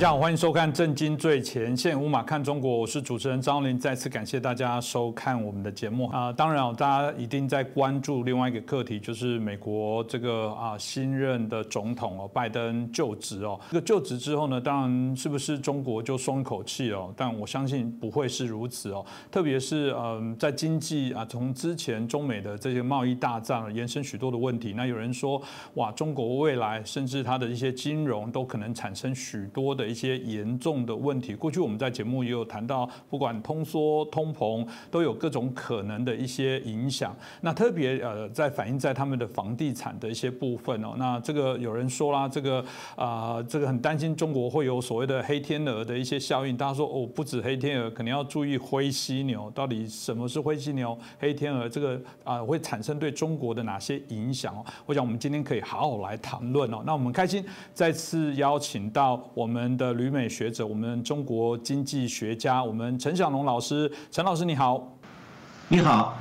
大家好，欢迎收看《震惊最前线》，无马看中国，我是主持人张林。再次感谢大家收看我们的节目啊！当然哦，大家一定在关注另外一个课题，就是美国这个啊新任的总统哦，拜登就职哦。这个就职之后呢，当然是不是中国就松一口气哦？但我相信不会是如此哦。特别是嗯，在经济啊，从之前中美的这些贸易大战延伸许多的问题。那有人说，哇，中国未来甚至它的一些金融都可能产生许多。的一些严重的问题，过去我们在节目也有谈到，不管通缩、通膨，都有各种可能的一些影响。那特别呃，在反映在他们的房地产的一些部分哦。那这个有人说啦，这个啊，这个很担心中国会有所谓的黑天鹅的一些效应。大家说哦，不止黑天鹅，可能要注意灰犀牛。到底什么是灰犀牛、黑天鹅？这个啊，会产生对中国的哪些影响哦？我想我们今天可以好好来谈论哦。那我们开心再次邀请到我们。的旅美学者，我们中国经济学家，我们陈小龙老师，陈老师你好，你好。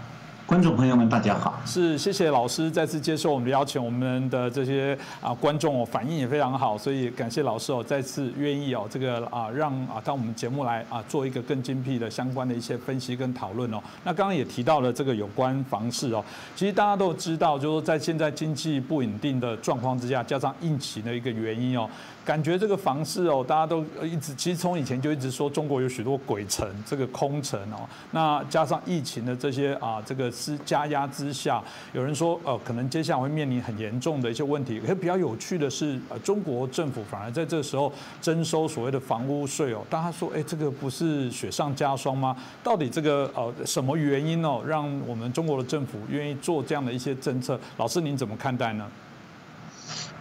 观众朋友们，大家好！是，谢谢老师再次接受我们的邀请，我们的这些啊观众哦反应也非常好，所以感谢老师哦再次愿意哦这个啊让啊到我们节目来啊做一个更精辟的相关的一些分析跟讨论哦。那刚刚也提到了这个有关房市哦，其实大家都知道，就是在现在经济不稳定的状况之下，加上疫情的一个原因哦，感觉这个房市哦大家都一直其实从以前就一直说中国有许多鬼城，这个空城哦，那加上疫情的这些啊这个。之加压之下，有人说，呃，可能接下来会面临很严重的一些问题。可比较有趣的是，呃，中国政府反而在这时候征收所谓的房屋税哦。大家说，哎，这个不是雪上加霜吗？到底这个呃什么原因哦，让我们中国的政府愿意做这样的一些政策？老师您怎么看待呢？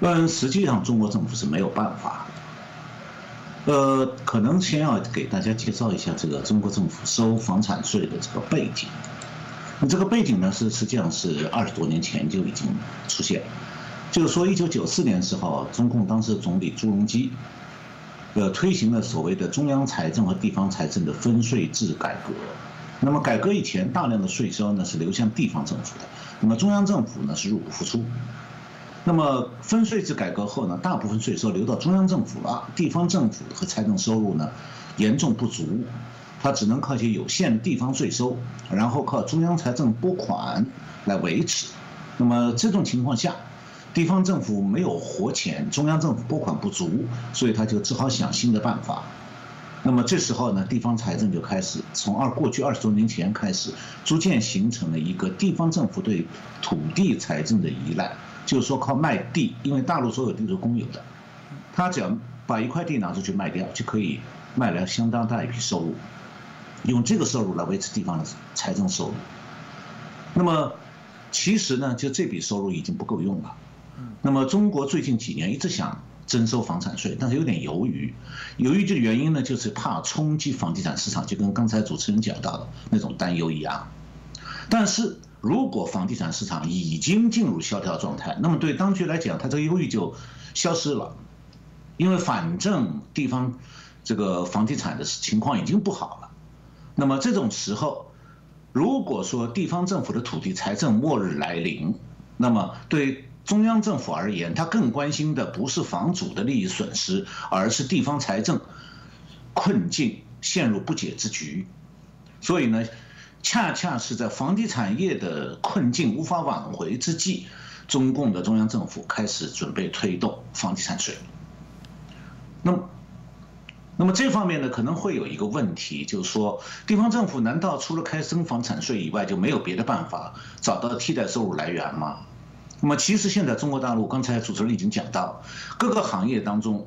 但，实际上中国政府是没有办法。呃，可能先要给大家介绍一下这个中国政府收房产税的这个背景。那这个背景呢，是实际上是二十多年前就已经出现，就是说，一九九四年的时候，中共当时总理朱镕基，呃，推行了所谓的中央财政和地方财政的分税制改革。那么改革以前，大量的税收呢是流向地方政府的，那么中央政府呢是入不敷出。那么分税制改革后呢，大部分税收流到中央政府了，地方政府和财政收入呢严重不足。它只能靠一些有限的地方税收，然后靠中央财政拨款来维持。那么这种情况下，地方政府没有活钱，中央政府拨款不足，所以他就只好想新的办法。那么这时候呢，地方财政就开始从二过去二十多年前开始，逐渐形成了一个地方政府对土地财政的依赖，就是说靠卖地，因为大陆所有地都是公有的，他只要把一块地拿出去卖掉，就可以卖来相当大一批收入。用这个收入来维持地方的财政收入，那么其实呢，就这笔收入已经不够用了。那么中国最近几年一直想征收房产税，但是有点犹豫。犹豫的原因呢，就是怕冲击房地产市场，就跟刚才主持人讲到的那种担忧一样。但是如果房地产市场已经进入萧条状态，那么对当局来讲，他这个忧虑就消失了，因为反正地方这个房地产的情况已经不好了。那么这种时候，如果说地方政府的土地财政末日来临，那么对中央政府而言，他更关心的不是房主的利益损失，而是地方财政困境陷入不解之局。所以呢，恰恰是在房地产业的困境无法挽回之际，中共的中央政府开始准备推动房地产税。那么。那么这方面呢，可能会有一个问题，就是说，地方政府难道除了开征房产税以外，就没有别的办法找到替代收入来源吗？那么其实现在中国大陆，刚才主持人已经讲到，各个行业当中，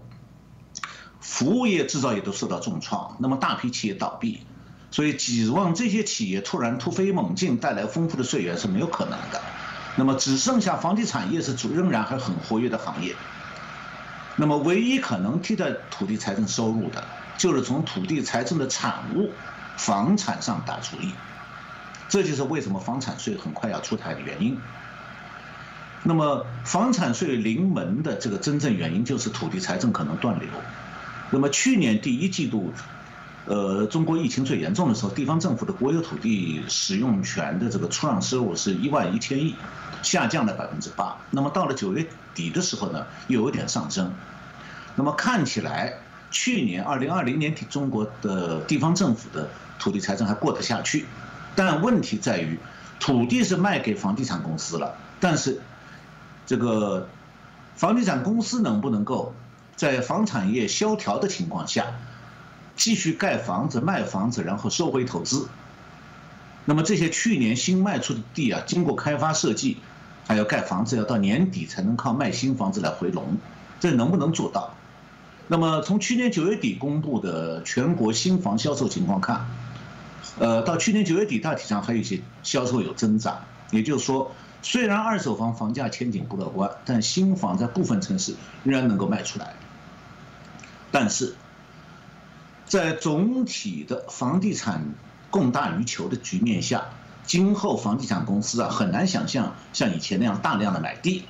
服务业、制造业都受到重创，那么大批企业倒闭，所以指望这些企业突然突飞猛进，带来丰富的税源是没有可能的。那么只剩下房地产业是主仍然还很活跃的行业。那么，唯一可能替代土地财政收入的，就是从土地财政的产物房产上打主意。这就是为什么房产税很快要出台的原因。那么，房产税临门的这个真正原因，就是土地财政可能断流。那么，去年第一季度，呃，中国疫情最严重的时候，地方政府的国有土地使用权的这个出让收入是一万一千亿。下降了百分之八，那么到了九月底的时候呢，又有点上升。那么看起来，去年二零二零年底，中国的地方政府的土地财政还过得下去，但问题在于，土地是卖给房地产公司了，但是这个房地产公司能不能够在房产业萧条的情况下，继续盖房子、卖房子，然后收回投资？那么这些去年新卖出的地啊，经过开发设计，还要盖房子，要到年底才能靠卖新房子来回笼，这能不能做到？那么从去年九月底公布的全国新房销售情况看，呃，到去年九月底大体上还有一些销售有增长，也就是说，虽然二手房房价前景不乐观，但新房在部分城市仍然能够卖出来。但是，在总体的房地产供大于求的局面下，今后房地产公司啊很难想象像以前那样大量的买地。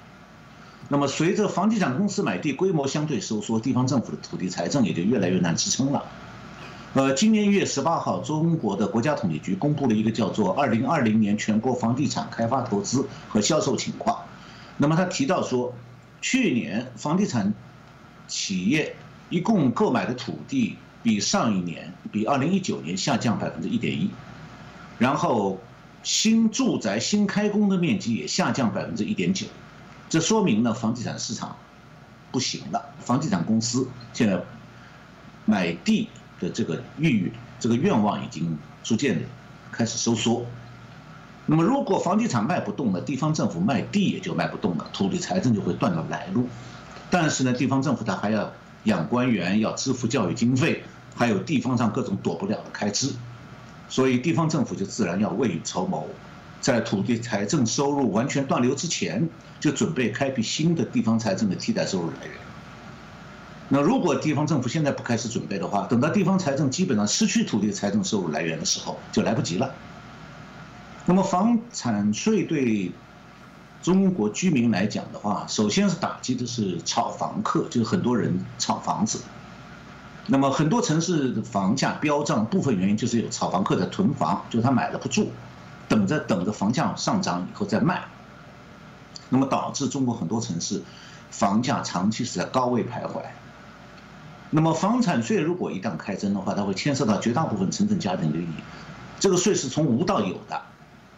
那么，随着房地产公司买地规模相对收缩，地方政府的土地财政也就越来越难支撑了。呃，今年一月十八号，中国的国家统计局公布了一个叫做《二零二零年全国房地产开发投资和销售情况》。那么他提到说，去年房地产企业一共购买的土地比上一年，比二零一九年下降百分之一点一，然后新住宅新开工的面积也下降百分之一点九。这说明呢，房地产市场不行了。房地产公司现在买地的这个欲、这个愿望已经逐渐的开始收缩。那么，如果房地产卖不动了，地方政府卖地也就卖不动了，土地财政就会断了来路。但是呢，地方政府它还要养官员，要支付教育经费，还有地方上各种躲不了的开支，所以地方政府就自然要未雨绸缪。在土地财政收入完全断流之前，就准备开辟新的地方财政的替代收入来源。那如果地方政府现在不开始准备的话，等到地方财政基本上失去土地财政收入来源的时候，就来不及了。那么房产税对中国居民来讲的话，首先是打击的是炒房客，就是很多人炒房子。那么很多城市的房价飙涨，部分原因就是有炒房客在囤房，就是他买了不住。等着等着房价上涨以后再卖，那么导致中国很多城市房价长期是在高位徘徊。那么房产税如果一旦开征的话，它会牵涉到绝大部分城镇家庭的利益。这个税是从无到有的，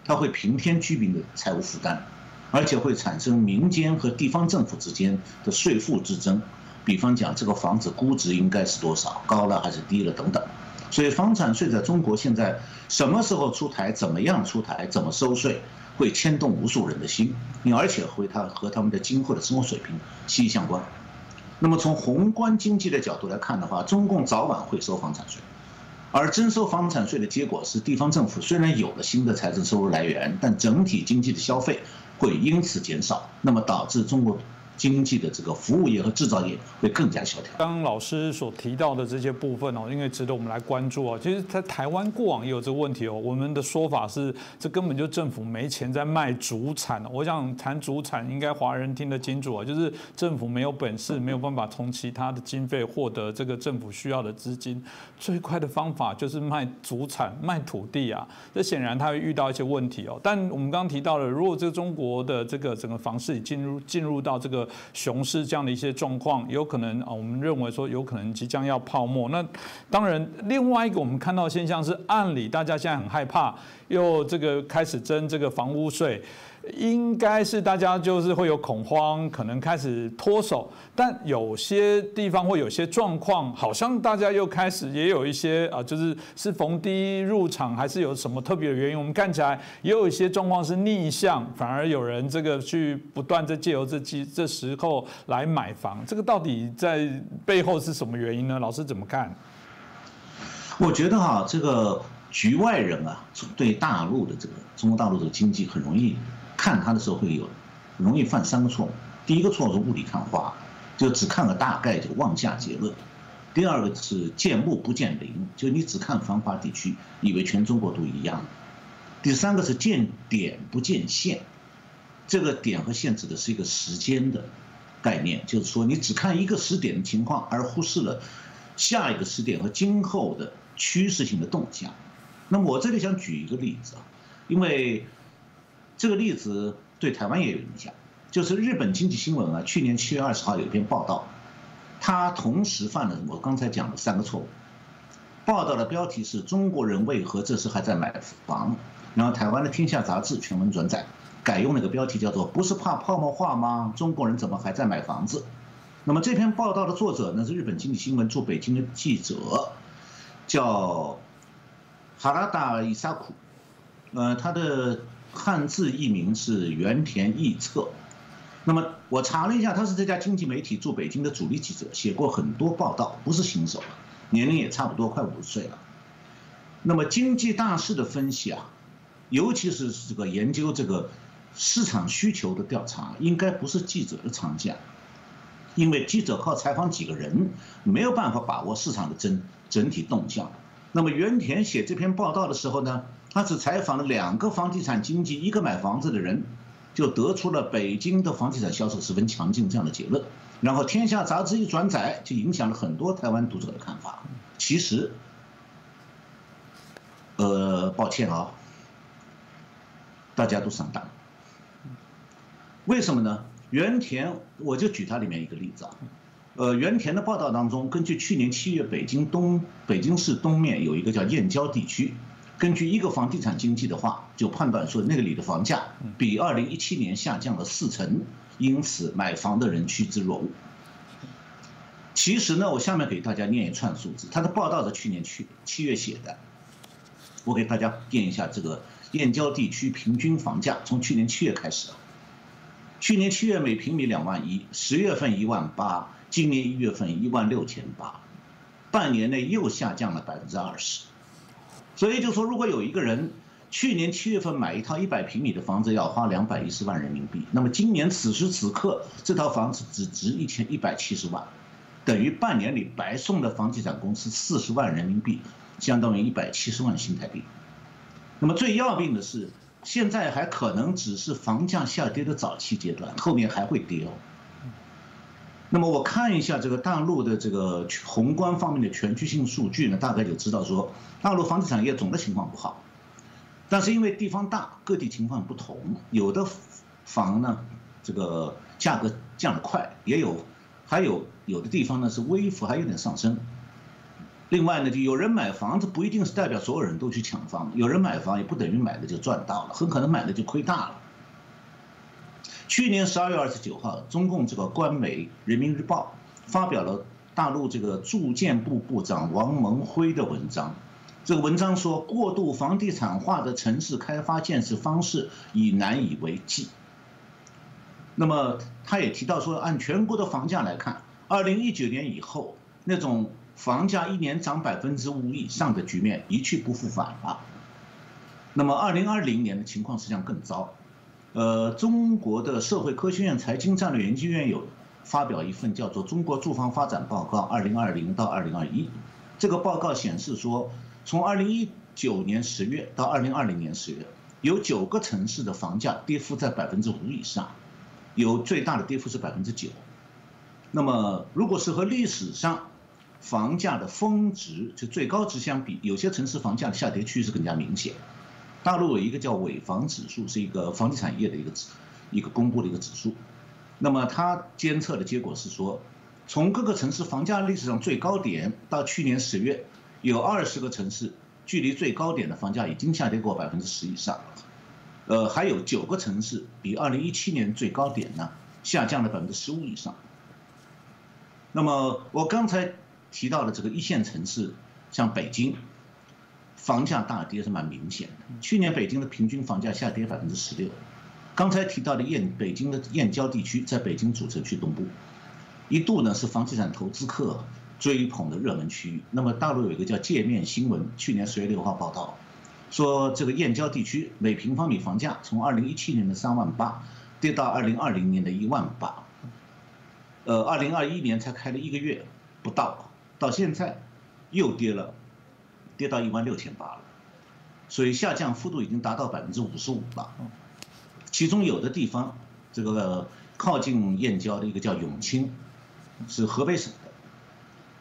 它会平添居民的财务负担，而且会产生民间和地方政府之间的税负之争。比方讲，这个房子估值应该是多少，高了还是低了等等。所以房产税在中国现在什么时候出台、怎么样出台、怎么收税，会牵动无数人的心，你而且会它和他们的今后的生活水平息息相关。那么从宏观经济的角度来看的话，中共早晚会收房产税，而征收房产税的结果是，地方政府虽然有了新的财政收入来源，但整体经济的消费会因此减少，那么导致中国。经济的这个服务业和制造业会更加萧条。刚刚老师所提到的这些部分哦，因为值得我们来关注哦。其实，在台湾过往也有这个问题哦。我们的说法是，这根本就政府没钱在卖主产。我想谈主产，应该华人听得清楚啊，就是政府没有本事，没有办法从其他的经费获得这个政府需要的资金。最快的方法就是卖主产、卖土地啊。这显然他会遇到一些问题哦。但我们刚刚提到了，如果这个中国的这个整个房市已进入进入到这个熊市这样的一些状况，有可能啊，我们认为说有可能即将要泡沫。那当然，另外一个我们看到现象是，按理大家现在很害怕，又这个开始征这个房屋税。应该是大家就是会有恐慌，可能开始脱手，但有些地方会有些状况，好像大家又开始也有一些啊，就是是逢低入场，还是有什么特别的原因？我们看起来也有一些状况是逆向，反而有人这个去不断在借由这机这时候来买房，这个到底在背后是什么原因呢？老师怎么看？我觉得哈，这个局外人啊，对大陆的这个中国大陆的经济很容易。看它的时候会有容易犯三个错误。第一个错误是雾里看花，就只看个大概就妄下结论；第二个是见木不见林，就你只看繁华地区，以为全中国都一样；第三个是见点不见线，这个点和线指的是一个时间的概念，就是说你只看一个时点的情况，而忽视了下一个时点和今后的趋势性的动向。那么我这里想举一个例子啊，因为。这个例子对台湾也有影响，就是日本经济新闻啊，去年七月二十号有一篇报道，他同时犯了我刚才讲的三个错误。报道的标题是中国人为何这时还在买房？然后台湾的《天下》杂志全文转载，改用那个标题叫做“不是怕泡沫化吗？中国人怎么还在买房子？”那么这篇报道的作者呢是日本经济新闻驻北京的记者，叫哈拉达伊萨库，呃，他的汉字译名是原田义策。那么我查了一下，他是这家经济媒体驻北京的主力记者，写过很多报道，不是新手，年龄也差不多快五十岁了。那么经济大势的分析啊。尤其是这个研究这个市场需求的调查，应该不是记者的长项，因为记者靠采访几个人，没有办法把握市场的整整体动向。那么原田写这篇报道的时候呢，他只采访了两个房地产经纪，一个买房子的人，就得出了北京的房地产销售十分强劲这样的结论。然后天下杂志一转载，就影响了很多台湾读者的看法。其实，呃，抱歉啊。大家都上当，为什么呢？原田，我就举它里面一个例子啊，呃，原田的报道当中，根据去年七月北京东北京市东面有一个叫燕郊地区，根据一个房地产经济的话，就判断说那个里的房价比二零一七年下降了四成，因此买房的人趋之若鹜。其实呢，我下面给大家念一串数字，他的报道是去年去七月写的，我给大家念一下这个。燕郊地区平均房价从去年七月开始啊，去年七月每平米两万一，十月份一万八，今年一月份一万六千八，半年内又下降了百分之二十。所以就说，如果有一个人去年七月份买一套一百平米的房子要花两百一十万人民币，那么今年此时此刻这套房子只值一千一百七十万，等于半年里白送了房地产公司四十万人民币，相当于一百七十万新台币。那么最要命的是，现在还可能只是房价下跌的早期阶段，后面还会跌哦。那么我看一下这个大陆的这个宏观方面的全局性数据呢，大概就知道说，大陆房地产业总的情况不好，但是因为地方大，各地情况不同，有的房呢这个价格降得快，也有，还有有的地方呢是微幅还有点上升。另外呢，就有人买房子不一定是代表所有人都去抢房，有人买房也不等于买了就赚到了，很可能买了就亏大了。去年十二月二十九号，中共这个官媒《人民日报》发表了大陆这个住建部部长王蒙辉的文章，这个文章说，过度房地产化的城市开发建设方式已难以为继。那么他也提到说，按全国的房价来看，二零一九年以后那种。房价一年涨百分之五以上的局面一去不复返了。那么，二零二零年的情况实际上更糟。呃，中国的社会科学院财经战略研究院有发表一份叫做《中国住房发展报告（二零二零到二零二一）》。这个报告显示说，从二零一九年十月到二零二零年十月，有九个城市的房价跌幅在百分之五以上，有最大的跌幅是百分之九。那么，如果是和历史上房价的峰值就最高值相比，有些城市房价的下跌趋势更加明显。大陆有一个叫尾房指数，是一个房地产业的一个指一个公布的一个指数。那么它监测的结果是说，从各个城市房价历史上最高点到去年十月，有二十个城市距离最高点的房价已经下跌过百分之十以上。呃，还有九个城市比二零一七年最高点呢下降了百分之十五以上。那么我刚才。提到了这个一线城市，像北京，房价大跌是蛮明显的。去年北京的平均房价下跌百分之十六。刚才提到的燕北京的燕郊地区，在北京主城区东部，一度呢是房地产投资客追捧的热门区域。那么大陆有一个叫界面新闻，去年十月六号报道，说这个燕郊地区每平方米房价从二零一七年的三万八跌到二零二零年的一万八，呃，二零二一年才开了一个月不到。到现在又跌了，跌到一万六千八了，所以下降幅度已经达到百分之五十五了。其中有的地方，这个靠近燕郊的一个叫永清，是河北省的，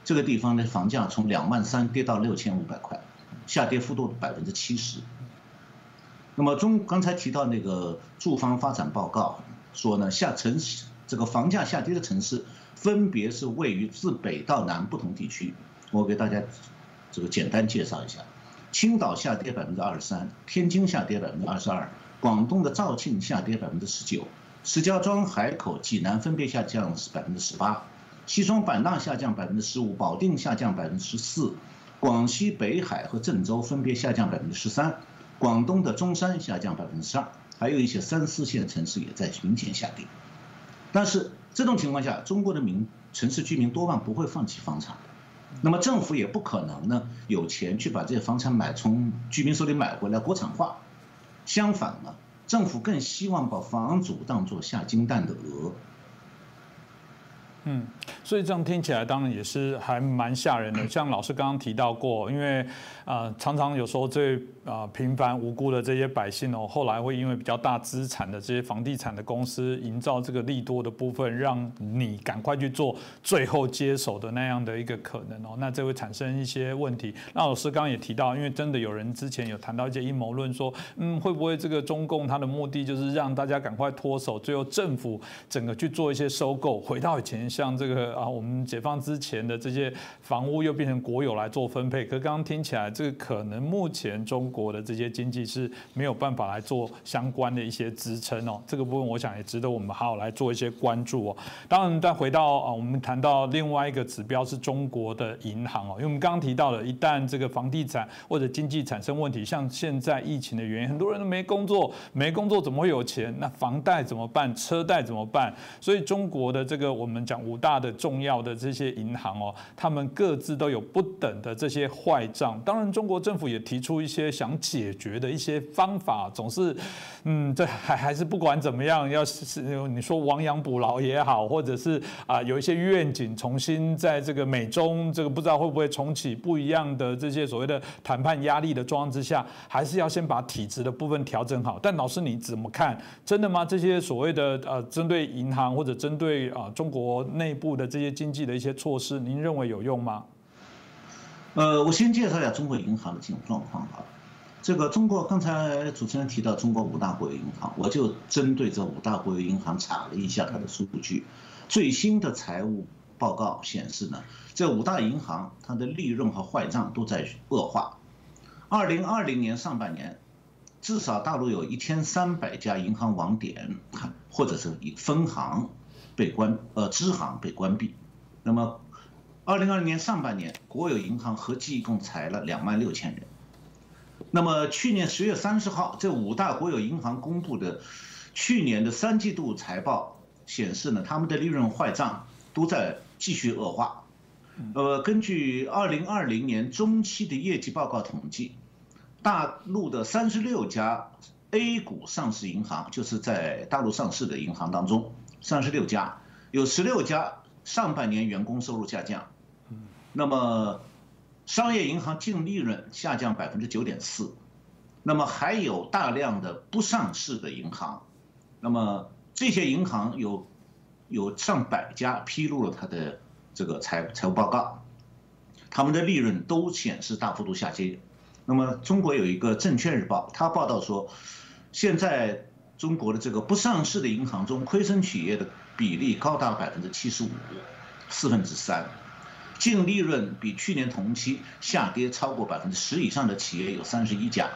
这个地方的房价从两万三跌到六千五百块，下跌幅度百分之七十。那么中刚才提到那个住房发展报告说呢，下城。这个房价下跌的城市，分别是位于自北到南不同地区。我给大家这个简单介绍一下：青岛下跌百分之二十三，天津下跌百分之二十二，广东的肇庆下跌百分之十九，石家庄、海口、济南分别下降百分之十八，西双版纳下降百分之十五，保定下降百分之十四，广西北海和郑州分别下降百分之十三，广东的中山下降百分之十二。还有一些三四线城市也在明显下跌，但是这种情况下，中国的民城市居民多半不会放弃房产，那么政府也不可能呢有钱去把这些房产买从居民手里买回来国产化，相反呢，政府更希望把房主当做下金蛋的鹅。嗯，所以这样听起来当然也是还蛮吓人的。像老师刚刚提到过，因为啊常常有时候这啊平凡无辜的这些百姓哦，后来会因为比较大资产的这些房地产的公司营造这个利多的部分，让你赶快去做最后接手的那样的一个可能哦，那这会产生一些问题。那老师刚刚也提到，因为真的有人之前有谈到一些阴谋论，说嗯会不会这个中共它的目的就是让大家赶快脱手，最后政府整个去做一些收购，回到以前。像这个啊，我们解放之前的这些房屋又变成国有来做分配，可刚刚听起来，这个可能目前中国的这些经济是没有办法来做相关的一些支撑哦。这个部分我想也值得我们好好来做一些关注哦。当然，再回到啊，我们谈到另外一个指标是中国的银行哦，因为我们刚刚提到了，一旦这个房地产或者经济产生问题，像现在疫情的原因，很多人都没工作，没工作怎么会有钱？那房贷怎么办？车贷怎么办？所以中国的这个我们讲。五大的重要的这些银行哦，他们各自都有不等的这些坏账。当然，中国政府也提出一些想解决的一些方法，总是，嗯，这还还是不管怎么样，要是你说亡羊补牢也好，或者是啊有一些愿景，重新在这个美中这个不知道会不会重启不一样的这些所谓的谈判压力的状况之下，还是要先把体制的部分调整好。但老师你怎么看？真的吗？这些所谓的呃针对银行或者针对啊中国？内部的这些经济的一些措施，您认为有用吗？呃，我先介绍一下中国银行的金融状况啊。这个中国刚才主持人提到中国五大国有银行，我就针对这五大国有银行查了一下它的数据。最新的财务报告显示呢，这五大银行它的利润和坏账都在恶化。二零二零年上半年，至少大陆有一千三百家银行网点或者是以分行。被关呃支行被关闭，那么，二零二零年上半年国有银行合计一共裁了两万六千人。那么去年十月三十号，这五大国有银行公布的去年的三季度财报显示呢，他们的利润坏账都在继续恶化。呃，根据二零二零年中期的业绩报告统计，大陆的三十六家 A 股上市银行，就是在大陆上市的银行当中。三十六家，有十六家上半年员工收入下降，那么商业银行净利润下降百分之九点四，那么还有大量的不上市的银行，那么这些银行有有上百家披露了它的这个财财务报告，他们的利润都显示大幅度下跌。那么中国有一个证券日报，它报道说，现在。中国的这个不上市的银行中，亏损企业的比例高达百分之七十五，四分之三，净利润比去年同期下跌超过百分之十以上的企业有三十一家，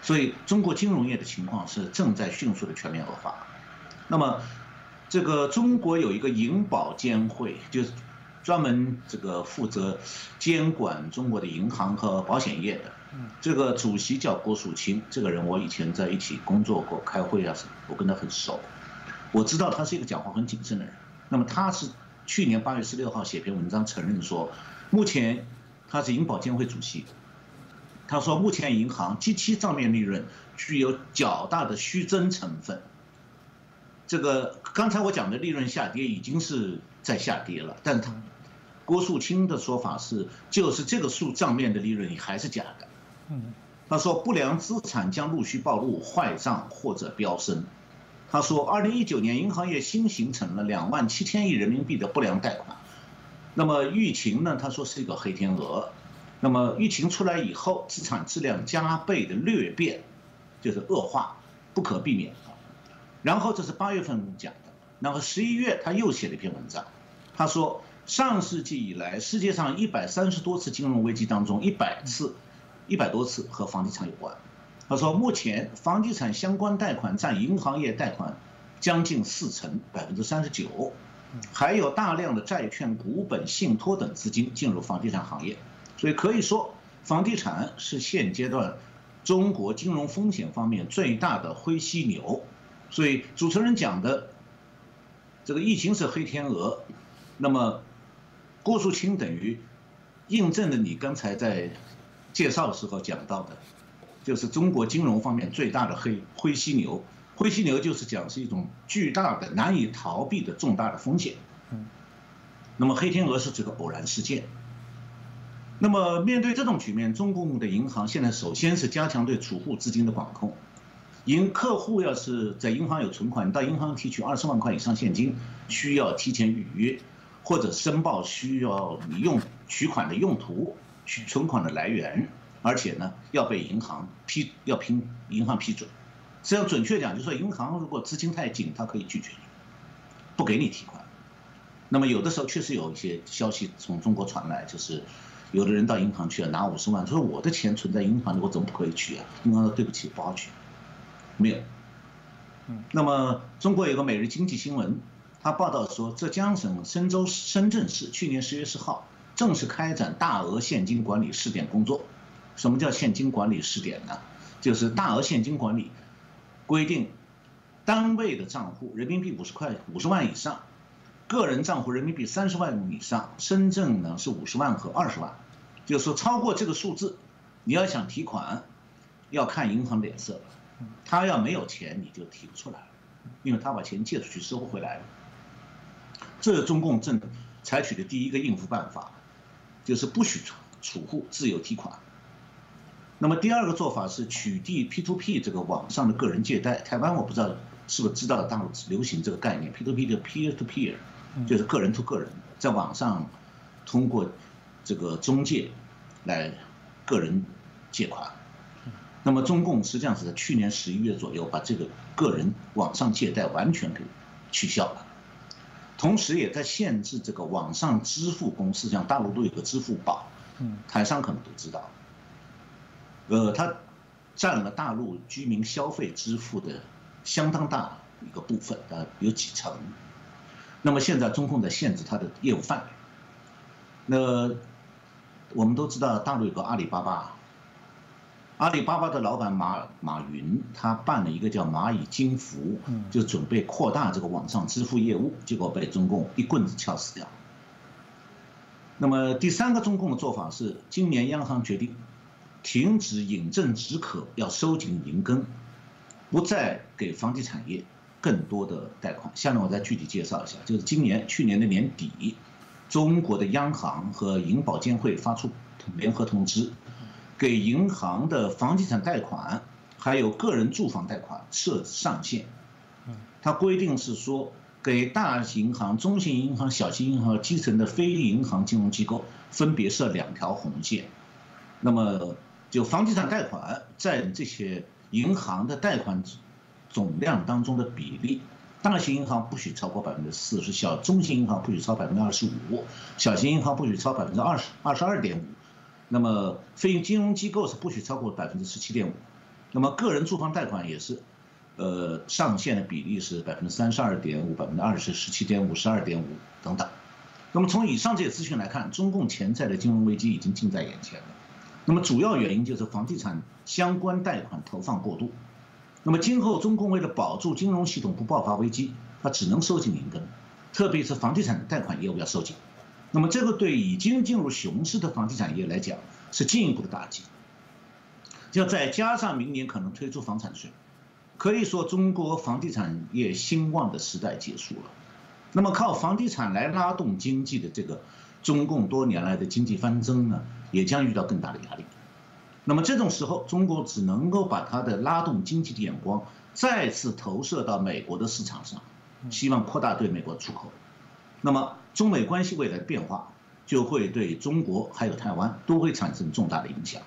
所以中国金融业的情况是正在迅速的全面恶化。那么，这个中国有一个银保监会，就是专门这个负责监管中国的银行和保险业的。这个主席叫郭树清，这个人我以前在一起工作过，开会啊什么，我跟他很熟。我知道他是一个讲话很谨慎的人。那么他是去年八月十六号写篇文章承认说，目前他是银保监会主席。他说目前银行及其账面利润具有较大的虚增成分。这个刚才我讲的利润下跌已经是在下跌了，但他郭树清的说法是，就是这个数账面的利润还是假的。他说不良资产将陆续暴露，坏账或者飙升。他说，二零一九年银行业新形成了两万七千亿人民币的不良贷款。那么疫情呢？他说是一个黑天鹅。那么疫情出来以后，资产质量加倍的略变，就是恶化，不可避免。然后这是八月份讲的，那么十一月他又写了一篇文章，他说上世纪以来世界上一百三十多次金融危机当中，一百次，一百多次和房地产有关。他说目前房地产相关贷款占银行业贷款将近四成，百分之三十九，还有大量的债券、股本、信托等资金进入房地产行业，所以可以说房地产是现阶段中国金融风险方面最大的灰犀牛。所以主持人讲的。这个疫情是黑天鹅，那么郭树清等于印证了你刚才在介绍的时候讲到的，就是中国金融方面最大的黑灰犀牛。灰犀牛就是讲是一种巨大的难以逃避的重大的风险。嗯。那么黑天鹅是这个偶然事件。那么面对这种局面，中共的银行现在首先是加强对储户资金的管控。银客户要是在银行有存款，到银行提取二十万块以上现金，需要提前预约，或者申报需要你用取款的用途、取存款的来源，而且呢要被银行批，要凭银行批准。实际上准确讲，就是说银行如果资金太紧，它可以拒绝你，不给你提款。那么有的时候确实有一些消息从中国传来，就是有的人到银行去了拿五十万，说我的钱存在银行里，我怎么不可以取啊？银行说对不起，不好取。没有，嗯，那么中国有个每日经济新闻，他报道说，浙江省深州深圳市去年十月十号正式开展大额现金管理试点工作。什么叫现金管理试点呢？就是大额现金管理规定，单位的账户人民币五十块五十万以上，个人账户人民币三十万以上，深圳呢是五十万和二十万，就是说超过这个数字，你要想提款，要看银行脸色。他要没有钱，你就提不出来，因为他把钱借出去收不回来了。这是中共正采取的第一个应付办法，就是不许储户自由提款。那么第二个做法是取缔 P2P 这个网上的个人借贷。台湾我不知道是不是知道大陆流行这个概念，P2P 的 peer to peer，就是个人 to 个人，在网上通过这个中介来个人借款。那么中共实际上是在去年十一月左右把这个个人网上借贷完全给取消了，同时也在限制这个网上支付公司，像大陆都有个支付宝，嗯，台商可能都知道，呃，它占了大陆居民消费支付的相当大一个部分，呃，有几成。那么现在中共在限制它的业务范围。那我们都知道大陆有个阿里巴巴。阿里巴巴的老板马马云，他办了一个叫蚂蚁金服，就准备扩大这个网上支付业务，结果被中共一棍子敲死掉。那么第三个中共的做法是，今年央行决定停止饮鸩止渴，要收紧银根，不再给房地产业更多的贷款。下面我再具体介绍一下，就是今年去年的年底，中国的央行和银保监会发出联合通知。给银行的房地产贷款，还有个人住房贷款设上限。它规定是说，给大型银行、中型银行、小型银行和、基层的非银行金融机构分别设两条红线。那么，就房地产贷款占这些银行的贷款总量当中的比例，大型银行不许超过百分之四十，小中型银行不许超百分之二十五，小型银行不许超百分之二十二十二点五。那么非金融机构是不许超过百分之十七点五，那么个人住房贷款也是，呃，上限的比例是百分之三十二点五、百分之二十、十七点五、十二点五等等。那么从以上这些资讯来看，中共潜在的金融危机已经近在眼前了。那么主要原因就是房地产相关贷款投放过度。那么今后中共为了保住金融系统不爆发危机，它只能收紧银根，特别是房地产贷款业务要收紧。那么这个对已经进入熊市的房地产业来讲是进一步的打击，要再加上明年可能推出房产税，可以说中国房地产业兴旺的时代结束了。那么靠房地产来拉动经济的这个中共多年来的经济翻增呢，也将遇到更大的压力。那么这种时候，中国只能够把它的拉动经济的眼光再次投射到美国的市场上，希望扩大对美国出口。那么。中美关系未来的变化，就会对中国还有台湾都会产生重大的影响。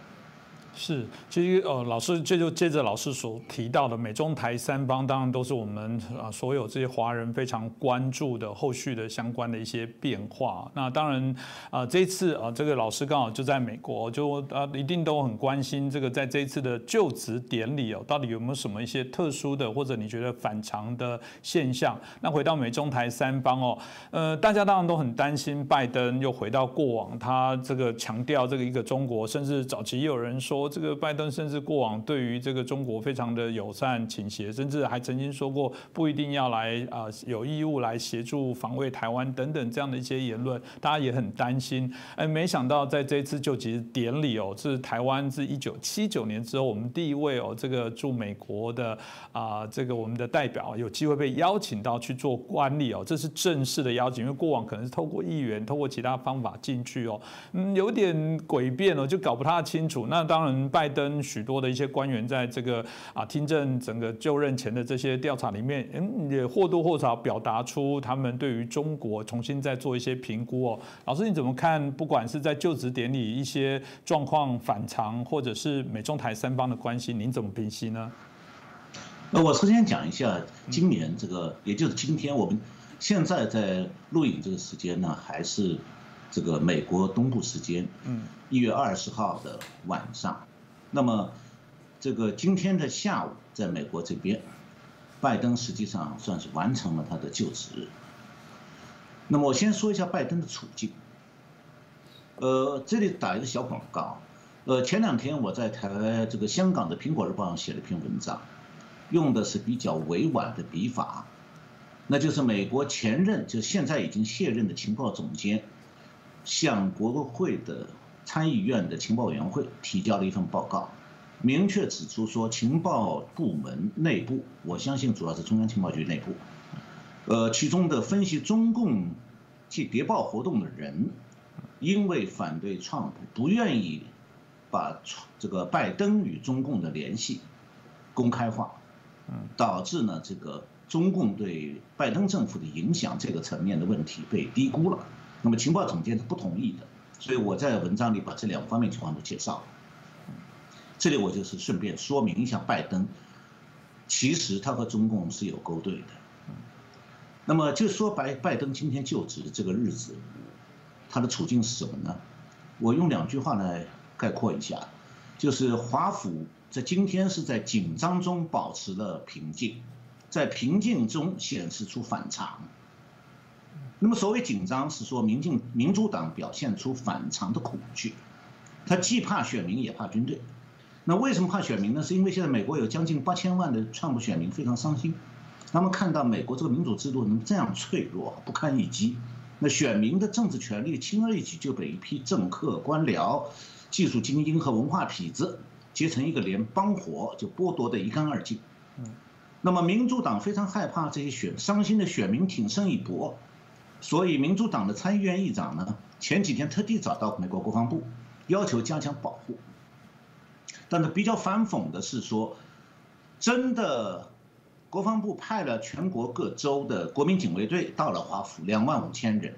是，其实呃，老师这就接着老师所提到的美中台三方，当然都是我们啊所有这些华人非常关注的后续的相关的一些变化。那当然啊，这一次啊，这个老师刚好就在美国，就啊一定都很关心这个在这一次的就职典礼哦，到底有没有什么一些特殊的或者你觉得反常的现象？那回到美中台三方哦，呃，大家当然都很担心拜登又回到过往，他这个强调这个一个中国，甚至早期也有人说。这个拜登甚至过往对于这个中国非常的友善倾斜，甚至还曾经说过不一定要来啊有义务来协助防卫台湾等等这样的一些言论，大家也很担心。哎，没想到在这次就职典礼哦，是台湾自一九七九年之后，我们第一位哦这个驻美国的啊这个我们的代表有机会被邀请到去做官吏哦，这是正式的邀请，因为过往可能是透过议员、透过其他方法进去哦，嗯，有点诡辩哦，就搞不太清楚。那当然。拜登许多的一些官员在这个啊听证整个就任前的这些调查里面，嗯，也或多或少表达出他们对于中国重新再做一些评估哦。老师你怎么看？不管是在就职典礼一些状况反常，或者是美中台三方的关系，您怎么分析呢？那我首先讲一下今年这个，也就是今天我们现在在录影这个时间呢，还是。这个美国东部时间，嗯，一月二十号的晚上，那么这个今天的下午，在美国这边，拜登实际上算是完成了他的就职。那么我先说一下拜登的处境。呃，这里打一个小广告，呃，前两天我在台这个香港的《苹果日报》上写了一篇文章，用的是比较委婉的笔法，那就是美国前任，就现在已经卸任的情报总监。向国会的参议院的情报委员会提交了一份报告，明确指出说，情报部门内部，我相信主要是中央情报局内部，呃，其中的分析中共去谍报活动的人，因为反对川普，不愿意把这个拜登与中共的联系公开化，导致呢这个中共对拜登政府的影响这个层面的问题被低估了。那么情报总监是不同意的，所以我在文章里把这两方面情况都介绍了。这里我就是顺便说明一下，拜登其实他和中共是有勾兑的。那么就说白拜登今天就职这个日子，他的处境是什么呢？我用两句话来概括一下，就是华府在今天是在紧张中保持了平静，在平静中显示出反常。那么所谓紧张，是说民进民主党表现出反常的恐惧，他既怕选民也怕军队。那为什么怕选民呢？是因为现在美国有将近八千万的创普选民非常伤心，他们看到美国这个民主制度能这样脆弱不堪一击，那选民的政治权利轻而易举就被一批政客、官僚、技术精英和文化痞子结成一个联帮伙，就剥夺得一干二净。那么民主党非常害怕这些选伤心的选民挺身一搏。所以，民主党的参议院议长呢，前几天特地找到美国国防部，要求加强保护。但是比较反讽的是说，真的，国防部派了全国各州的国民警卫队到了华府，两万五千人。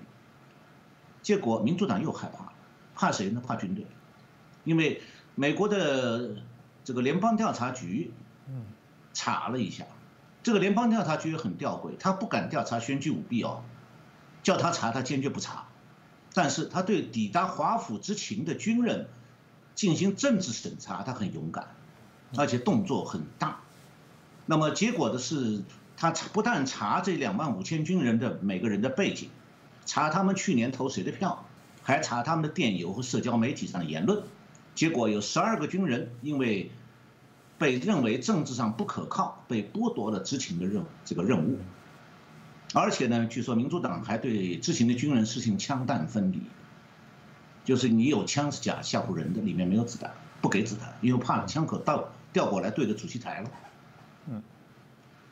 结果民主党又害怕了，怕谁呢？怕军队，因为美国的这个联邦调查局，查了一下，这个联邦调查局很吊诡，他不敢调查选举舞弊哦。叫他查，他坚决不查，但是他对抵达华府之前的军人进行政治审查，他很勇敢，而且动作很大。那么结果的是，他不但查这两万五千军人的每个人的背景，查他们去年投谁的票，还查他们的电邮和社交媒体上的言论。结果有十二个军人因为被认为政治上不可靠，被剥夺了执勤的任这个任务。而且呢，据说民主党还对知情的军人实行枪弹分离，就是你有枪是假吓唬人的，里面没有子弹，不给子弹，因为怕枪口倒调过来对着主席台了。嗯，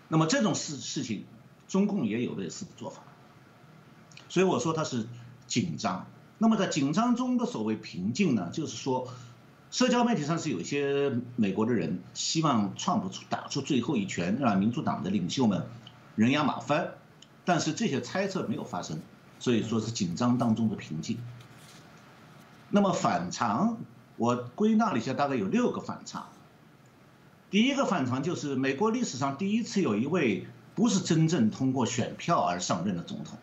那么这种事事情，中共也有类似的做法，所以我说他是紧张。那么在紧张中的所谓平静呢，就是说，社交媒体上是有一些美国的人希望创不出打出最后一拳，让民主党的领袖们人仰马翻。但是这些猜测没有发生，所以说是紧张当中的平静。那么反常我归纳了一下，大概有六个反常。第一个反常就是美国历史上第一次有一位不是真正通过选票而上任的总统，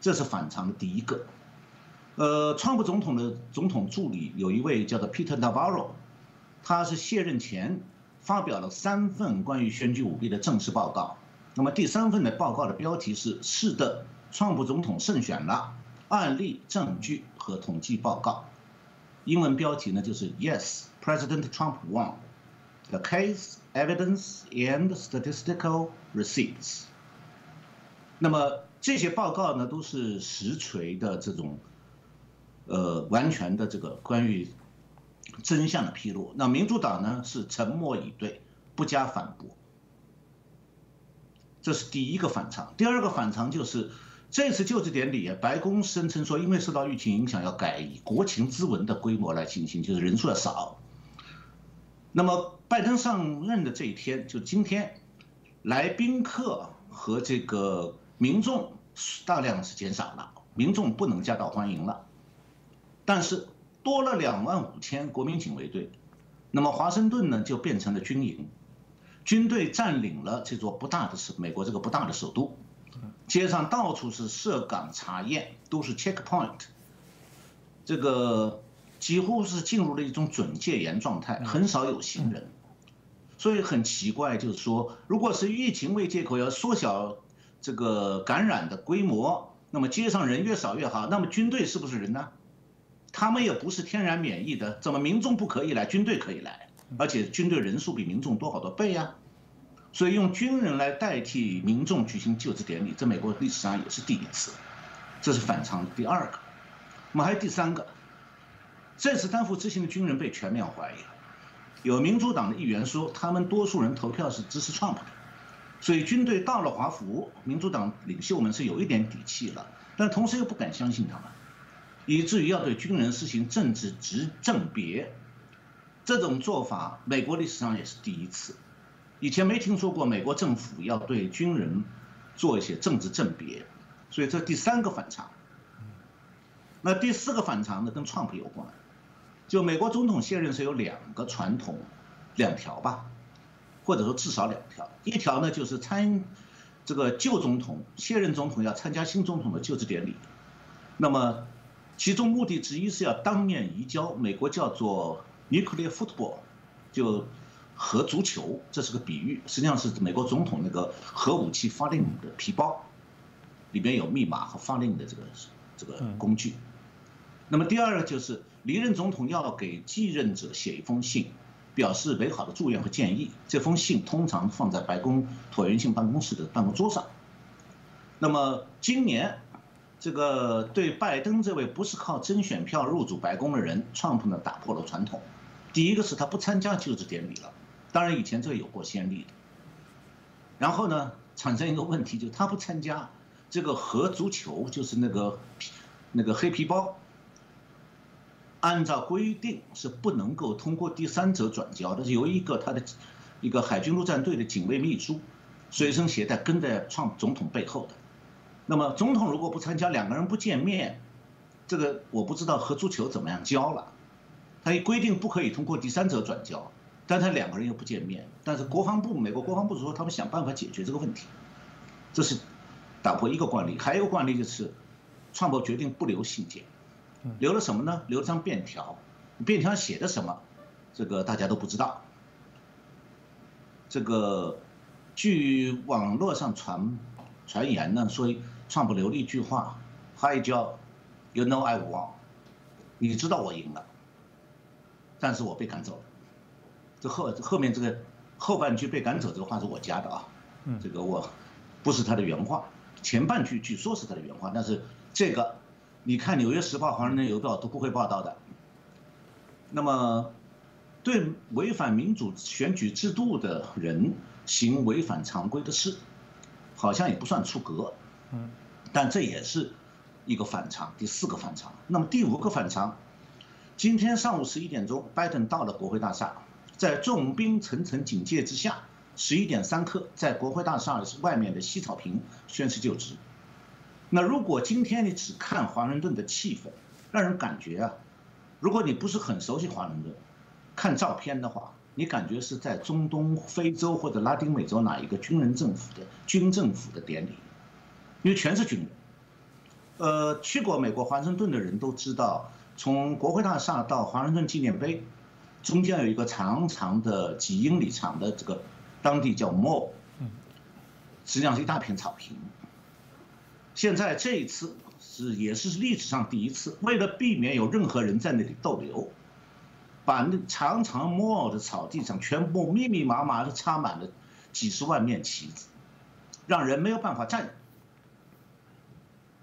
这是反常的第一个。呃，川普总统的总统助理有一位叫做 Peter Navarro，他是卸任前发表了三份关于选举舞弊的正式报告。那么第三份的报告的标题是“是的，川普总统胜选了”，案例、证据和统计报告。英文标题呢就是 “Yes, President Trump won”。The case, evidence, and statistical receipts。那么这些报告呢，都是实锤的这种，呃，完全的这个关于真相的披露。那民主党呢是沉默以对，不加反驳。这是第一个反常。第二个反常就是这次就职典礼，白宫声称说，因为受到疫情影响，要改以国情咨文的规模来进行，就是人数要少。那么拜登上任的这一天，就今天，来宾客和这个民众大量是减少了，民众不能夹道欢迎了，但是多了两万五千国民警卫队，那么华盛顿呢就变成了军营，军队占领了这座不大的首美国这个不大的首都，街上到处是设岗查验，都是 checkpoint，这个。几乎是进入了一种准戒严状态，很少有行人，所以很奇怪，就是说，如果是疫情为借口要缩小这个感染的规模，那么街上人越少越好。那么军队是不是人呢？他们也不是天然免疫的，怎么民众不可以来，军队可以来？而且军队人数比民众多好多倍呀。所以用军人来代替民众举行就职典礼，在美国历史上也是第一次，这是反常的第二个。我们还有第三个。这次担负执行的军人被全面怀疑了，有民主党的议员说，他们多数人投票是支持 Trump 的，所以军队到了华府，民主党领袖们是有一点底气了，但同时又不敢相信他们，以至于要对军人实行政治执政别，这种做法美国历史上也是第一次，以前没听说过美国政府要对军人做一些政治政别，所以这第三个反常。那第四个反常呢，跟 Trump 有关。就美国总统卸任是有两个传统，两条吧，或者说至少两条。一条呢就是参这个旧总统卸任总统要参加新总统的就职典礼，那么其中目的之一是要当面移交美国叫做 nuclear football，就核足球，这是个比喻，实际上是美国总统那个核武器发令的皮包，里边有密码和发令的这个这个工具。那么第二个就是离任总统要给继任者写一封信，表示美好的祝愿和建议。这封信通常放在白宫椭圆形办公室的办公桌上。那么今年，这个对拜登这位不是靠真选票入主白宫的人，Trump 呢打破了传统。第一个是他不参加就职典礼了，当然以前这有过先例的。然后呢，产生一个问题，就是他不参加这个核足球，就是那个那个黑皮包。按照规定是不能够通过第三者转交的，有一个他的一个海军陆战队的警卫秘书随身携带跟在创总统背后的。那么总统如果不参加，两个人不见面，这个我不知道和足球怎么样交了。他一规定不可以通过第三者转交，但他两个人又不见面。但是国防部美国国防部说他们想办法解决这个问题，这是打破一个惯例。还有一个惯例就是，创博决定不留信件。留了什么呢？留了张便条，便条写的什么？这个大家都不知道。这个据网络上传传言呢，说创不留了一句话，Hi Joe，You know I won，你知道我赢了，但是我被赶走了。这后后面这个后半句被赶走这个话是我加的啊，这个我不是他的原话，前半句据说是他的原话，但是这个。你看《纽约时报》《华盛顿邮报》都不会报道的。那么，对违反民主选举制度的人行违反常规的事，好像也不算出格。嗯。但这也是一个反常，第四个反常。那么第五个反常，今天上午十一点钟，拜登到了国会大厦，在重兵层层警戒之下，十一点三刻，在国会大厦外面的西草坪宣誓就职。那如果今天你只看华盛顿的气氛，让人感觉啊，如果你不是很熟悉华盛顿，看照片的话，你感觉是在中东、非洲或者拉丁美洲哪一个军人政府的军政府的典礼，因为全是军人。呃，去过美国华盛顿的人都知道，从国会大厦到华盛顿纪念碑，中间有一个长长的几英里长的这个，当地叫 Mall，实际上是一大片草坪。现在这一次是也是历史上第一次，为了避免有任何人在那里逗留，把那长长 Mall 的草地上全部密密麻麻的插满了几十万面旗子，让人没有办法站。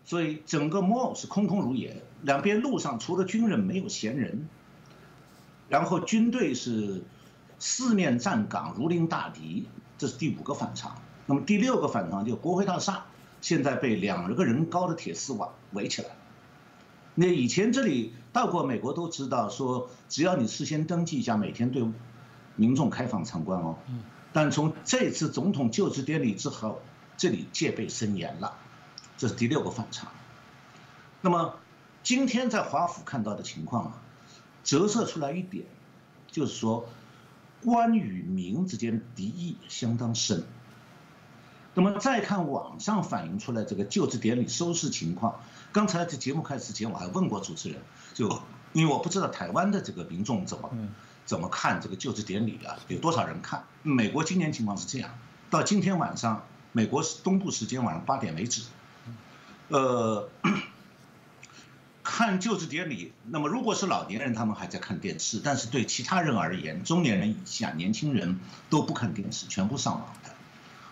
所以整个 mo 是空空如也，两边路上除了军人没有闲人，然后军队是四面站岗如临大敌，这是第五个反常。那么第六个反常就国会大厦现在被两个人高的铁丝网围起来。那以前这里到过美国都知道，说只要你事先登记一下，每天对民众开放参观哦。但从这次总统就职典礼之后，这里戒备森严了。这是第六个反常。那么，今天在华府看到的情况啊，折射出来一点，就是说，官与民之间敌意相当深。那么再看网上反映出来这个就职典礼收视情况，刚才在节目开始之前我还问过主持人，就因为我不知道台湾的这个民众怎么怎么看这个就职典礼啊，有多少人看？美国今年情况是这样，到今天晚上，美国东部时间晚上八点为止。呃，看就职典礼，那么如果是老年人，他们还在看电视；但是对其他人而言，中年人以下、年轻人都不看电视，全部上网的，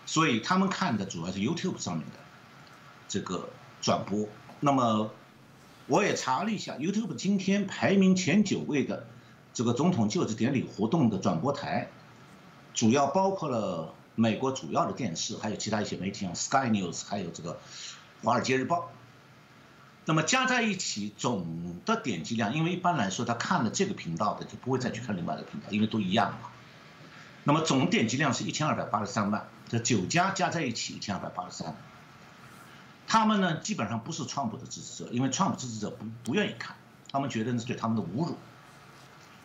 所以他们看的主要是 YouTube 上面的这个转播。那么我也查了一下，YouTube 今天排名前九位的这个总统就职典礼活动的转播台，主要包括了美国主要的电视，还有其他一些媒体，像 Sky News，还有这个。《华尔街日报》，那么加在一起总的点击量，因为一般来说他看了这个频道的就不会再去看另外一个频道，因为都一样嘛。那么总点击量是一千二百八十三万，这九家加在一起一千二百八十三。他们呢基本上不是川普的支持者，因为川普支持者不不愿意看，他们觉得那是对他们的侮辱。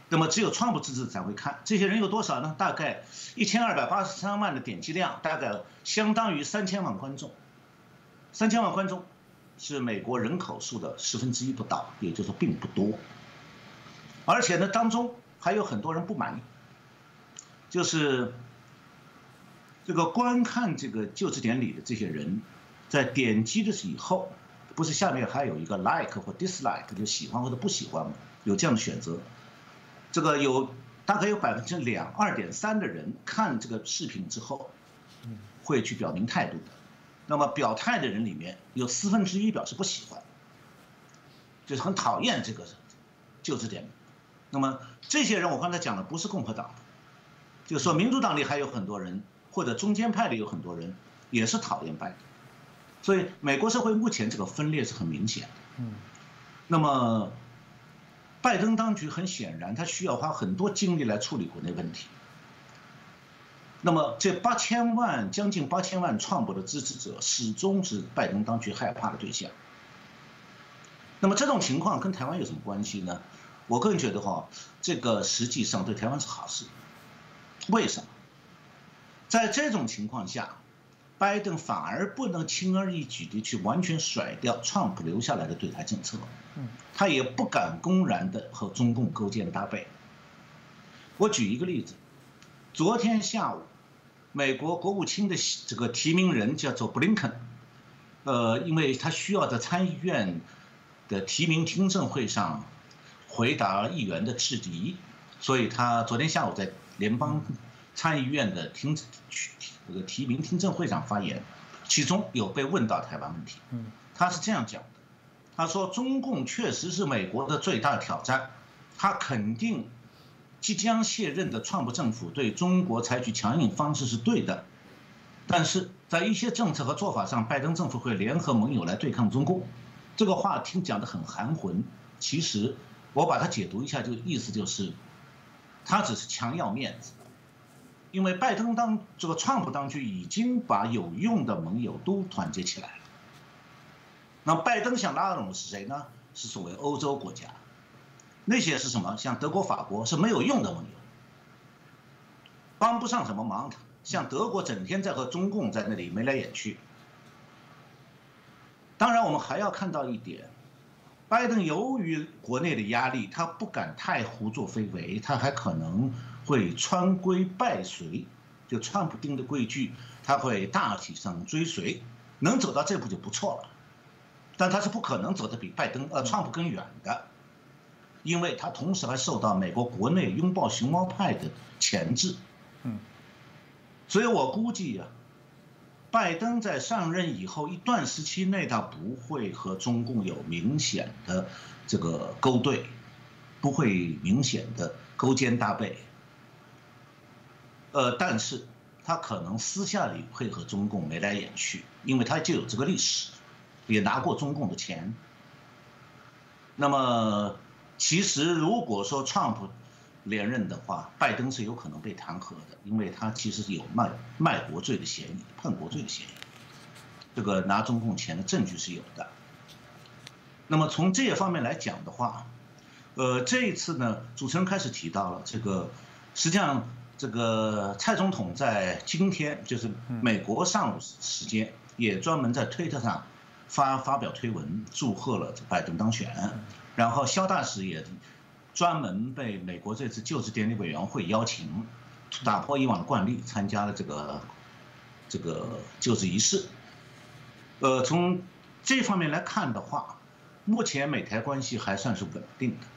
那么只有川普支持者才会看，这些人有多少呢？大概一千二百八十三万的点击量，大概相当于三千万观众。三千万观众是美国人口数的十分之一不到，也就是说并不多。而且呢，当中还有很多人不满意，就是这个观看这个就职典礼的这些人，在点击的以后，不是下面还有一个 like 或 dislike，就喜欢或者不喜欢吗？有这样的选择。这个有大概有百分之两二点三的人看这个视频之后，会去表明态度的。那么表态的人里面有四分之一表示不喜欢，就是很讨厌这个就职典礼。那么这些人我刚才讲的不是共和党，就说民主党里还有很多人，或者中间派里有很多人也是讨厌拜登。所以美国社会目前这个分裂是很明显的。嗯。那么拜登当局很显然他需要花很多精力来处理国内问题。那么这八千万将近八千万川普的支持者始终是拜登当局害怕的对象。那么这种情况跟台湾有什么关系呢？我个人觉得哈，这个实际上对台湾是好事。为什么？在这种情况下，拜登反而不能轻而易举地去完全甩掉川普留下来的对台政策。他也不敢公然的和中共勾肩搭背。我举一个例子。昨天下午，美国国务卿的这个提名人叫做布林肯，呃，因为他需要在参议院的提名听证会上回答议员的质疑，所以他昨天下午在联邦参议院的听这个提名听证会上发言，其中有被问到台湾问题，他是这样讲的，他说中共确实是美国的最大挑战，他肯定。即将卸任的川普政府对中国采取强硬方式是对的，但是在一些政策和做法上，拜登政府会联合盟友来对抗中共。这个话听讲的很含混，其实我把它解读一下，就意思就是，他只是强要面子，因为拜登当这个川普当局已经把有用的盟友都团结起来了。那拜登想拉拢的是谁呢？是所谓欧洲国家。那些是什么？像德国、法国是没有用的盟友，帮不上什么忙。像德国整天在和中共在那里眉来眼去。当然，我们还要看到一点，拜登由于国内的压力，他不敢太胡作非为，他还可能会穿规败随，就川普定的规矩，他会大体上追随，能走到这步就不错了。但他是不可能走得比拜登呃川普更远的。因为他同时还受到美国国内拥抱熊猫派的钳制，嗯，所以我估计呀，拜登在上任以后一段时期内，他不会和中共有明显的这个勾兑，不会明显的勾肩搭背，呃，但是他可能私下里会和中共眉来眼去，因为他就有这个历史，也拿过中共的钱，那么。其实，如果说川普连任的话，拜登是有可能被弹劾的，因为他其实有卖卖国罪的嫌疑、叛国罪的嫌疑，这个拿中共钱的证据是有的。那么从这些方面来讲的话，呃，这一次呢，主持人开始提到了这个，实际上这个蔡总统在今天就是美国上午时间，也专门在推特上发发表推文，祝贺了拜登当选。然后肖大使也专门被美国这次就职典礼委员会邀请，打破以往的惯例，参加了这个这个就职仪式。呃，从这方面来看的话，目前美台关系还算是稳定的。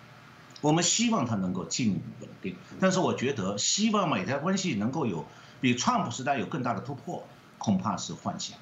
我们希望它能够进一步稳定，但是我觉得希望美台关系能够有比川普时代有更大的突破，恐怕是幻想。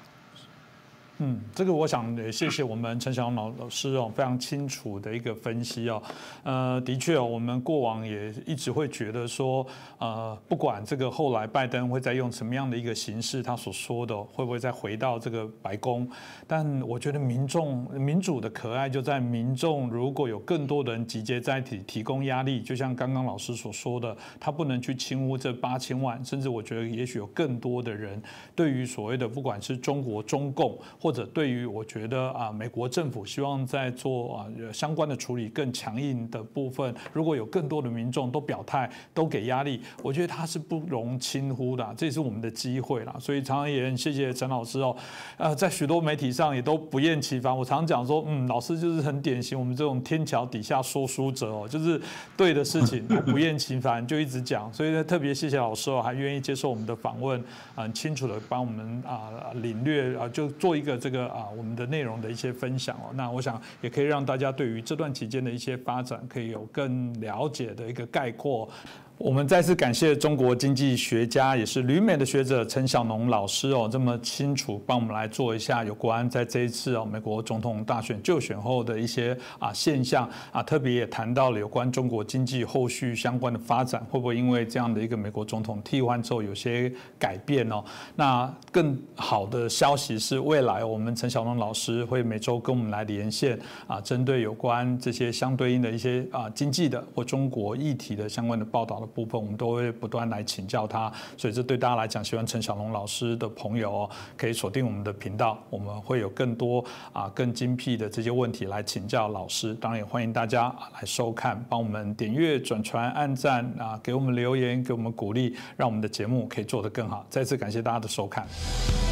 嗯，这个我想也谢谢我们陈晓老老师哦，非常清楚的一个分析哦。呃，的确哦，我们过往也一直会觉得说，呃，不管这个后来拜登会再用什么样的一个形式，他所说的会不会再回到这个白宫，但我觉得民众民主的可爱就在民众如果有更多的人集结在一起提供压力，就像刚刚老师所说的，他不能去轻污这八千万，甚至我觉得也许有更多的人对于所谓的不管是中国中共或或者对于我觉得啊，美国政府希望在做啊相关的处理更强硬的部分，如果有更多的民众都表态、都给压力，我觉得他是不容轻忽的，这也是我们的机会啦。所以常常也很谢谢陈老师哦，呃，在许多媒体上也都不厌其烦。我常讲说，嗯，老师就是很典型我们这种天桥底下说书者哦，就是对的事情不厌其烦就一直讲。所以呢，特别谢谢老师哦，还愿意接受我们的访问，很清楚的帮我们啊领略啊，就做一个。这个啊，我们的内容的一些分享哦，那我想也可以让大家对于这段期间的一些发展，可以有更了解的一个概括。我们再次感谢中国经济学家，也是旅美的学者陈小农老师哦，这么清楚帮我们来做一下有关在这一次哦美国总统大选就选后的一些啊现象啊，特别也谈到了有关中国经济后续相关的发展，会不会因为这样的一个美国总统替换之后有些改变哦？那更好的消息是，未来我们陈小农老师会每周跟我们来连线啊，针对有关这些相对应的一些啊经济的或中国议题的相关的报道。部分我们都会不断来请教他，所以这对大家来讲，喜欢陈小龙老师的朋友哦，可以锁定我们的频道，我们会有更多啊更精辟的这些问题来请教老师。当然也欢迎大家来收看，帮我们点阅、转传、按赞啊，给我们留言，给我们鼓励，让我们的节目可以做得更好。再次感谢大家的收看。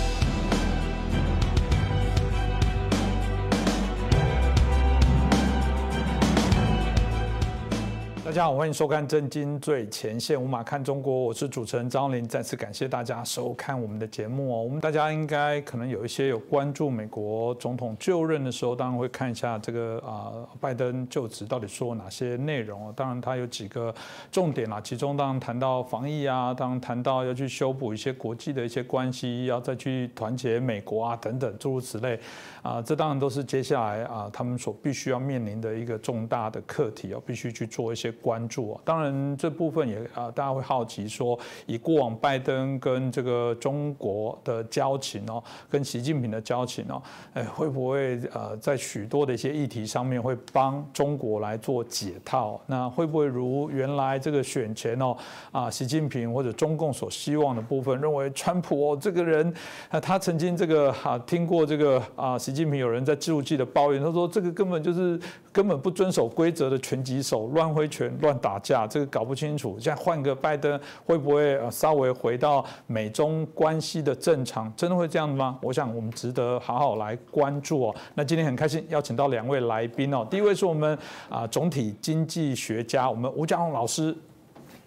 家好，欢迎收看《震惊最前线》，无马看中国，我是主持人张林。再次感谢大家收看我们的节目哦。我们大家应该可能有一些有关注美国总统就任的时候，当然会看一下这个啊，拜登就职到底说哪些内容当然，他有几个重点啦，其中当然谈到防疫啊，当然谈到要去修补一些国际的一些关系，要再去团结美国啊等等诸如此类啊，这当然都是接下来啊他们所必须要面临的一个重大的课题哦，必须去做一些。关注。当然，这部分也啊，大家会好奇说，以过往拜登跟这个中国的交情哦，跟习近平的交情哦，哎，会不会呃，在许多的一些议题上面会帮中国来做解套？那会不会如原来这个选前哦啊，习近平或者中共所希望的部分，认为川普哦这个人啊，他曾经这个啊听过这个啊，习近平有人在记录记的抱怨，他说这个根本就是根本不遵守规则的拳击手，乱挥拳、乱打架，这个搞不清楚。现在换个拜登，会不会稍微回到美中关系的正常？真的会这样吗？我想我们值得好好来关注哦。那今天很开心邀请到两位来宾哦，第一位是我们啊总体经济学家，我们吴家宏老师。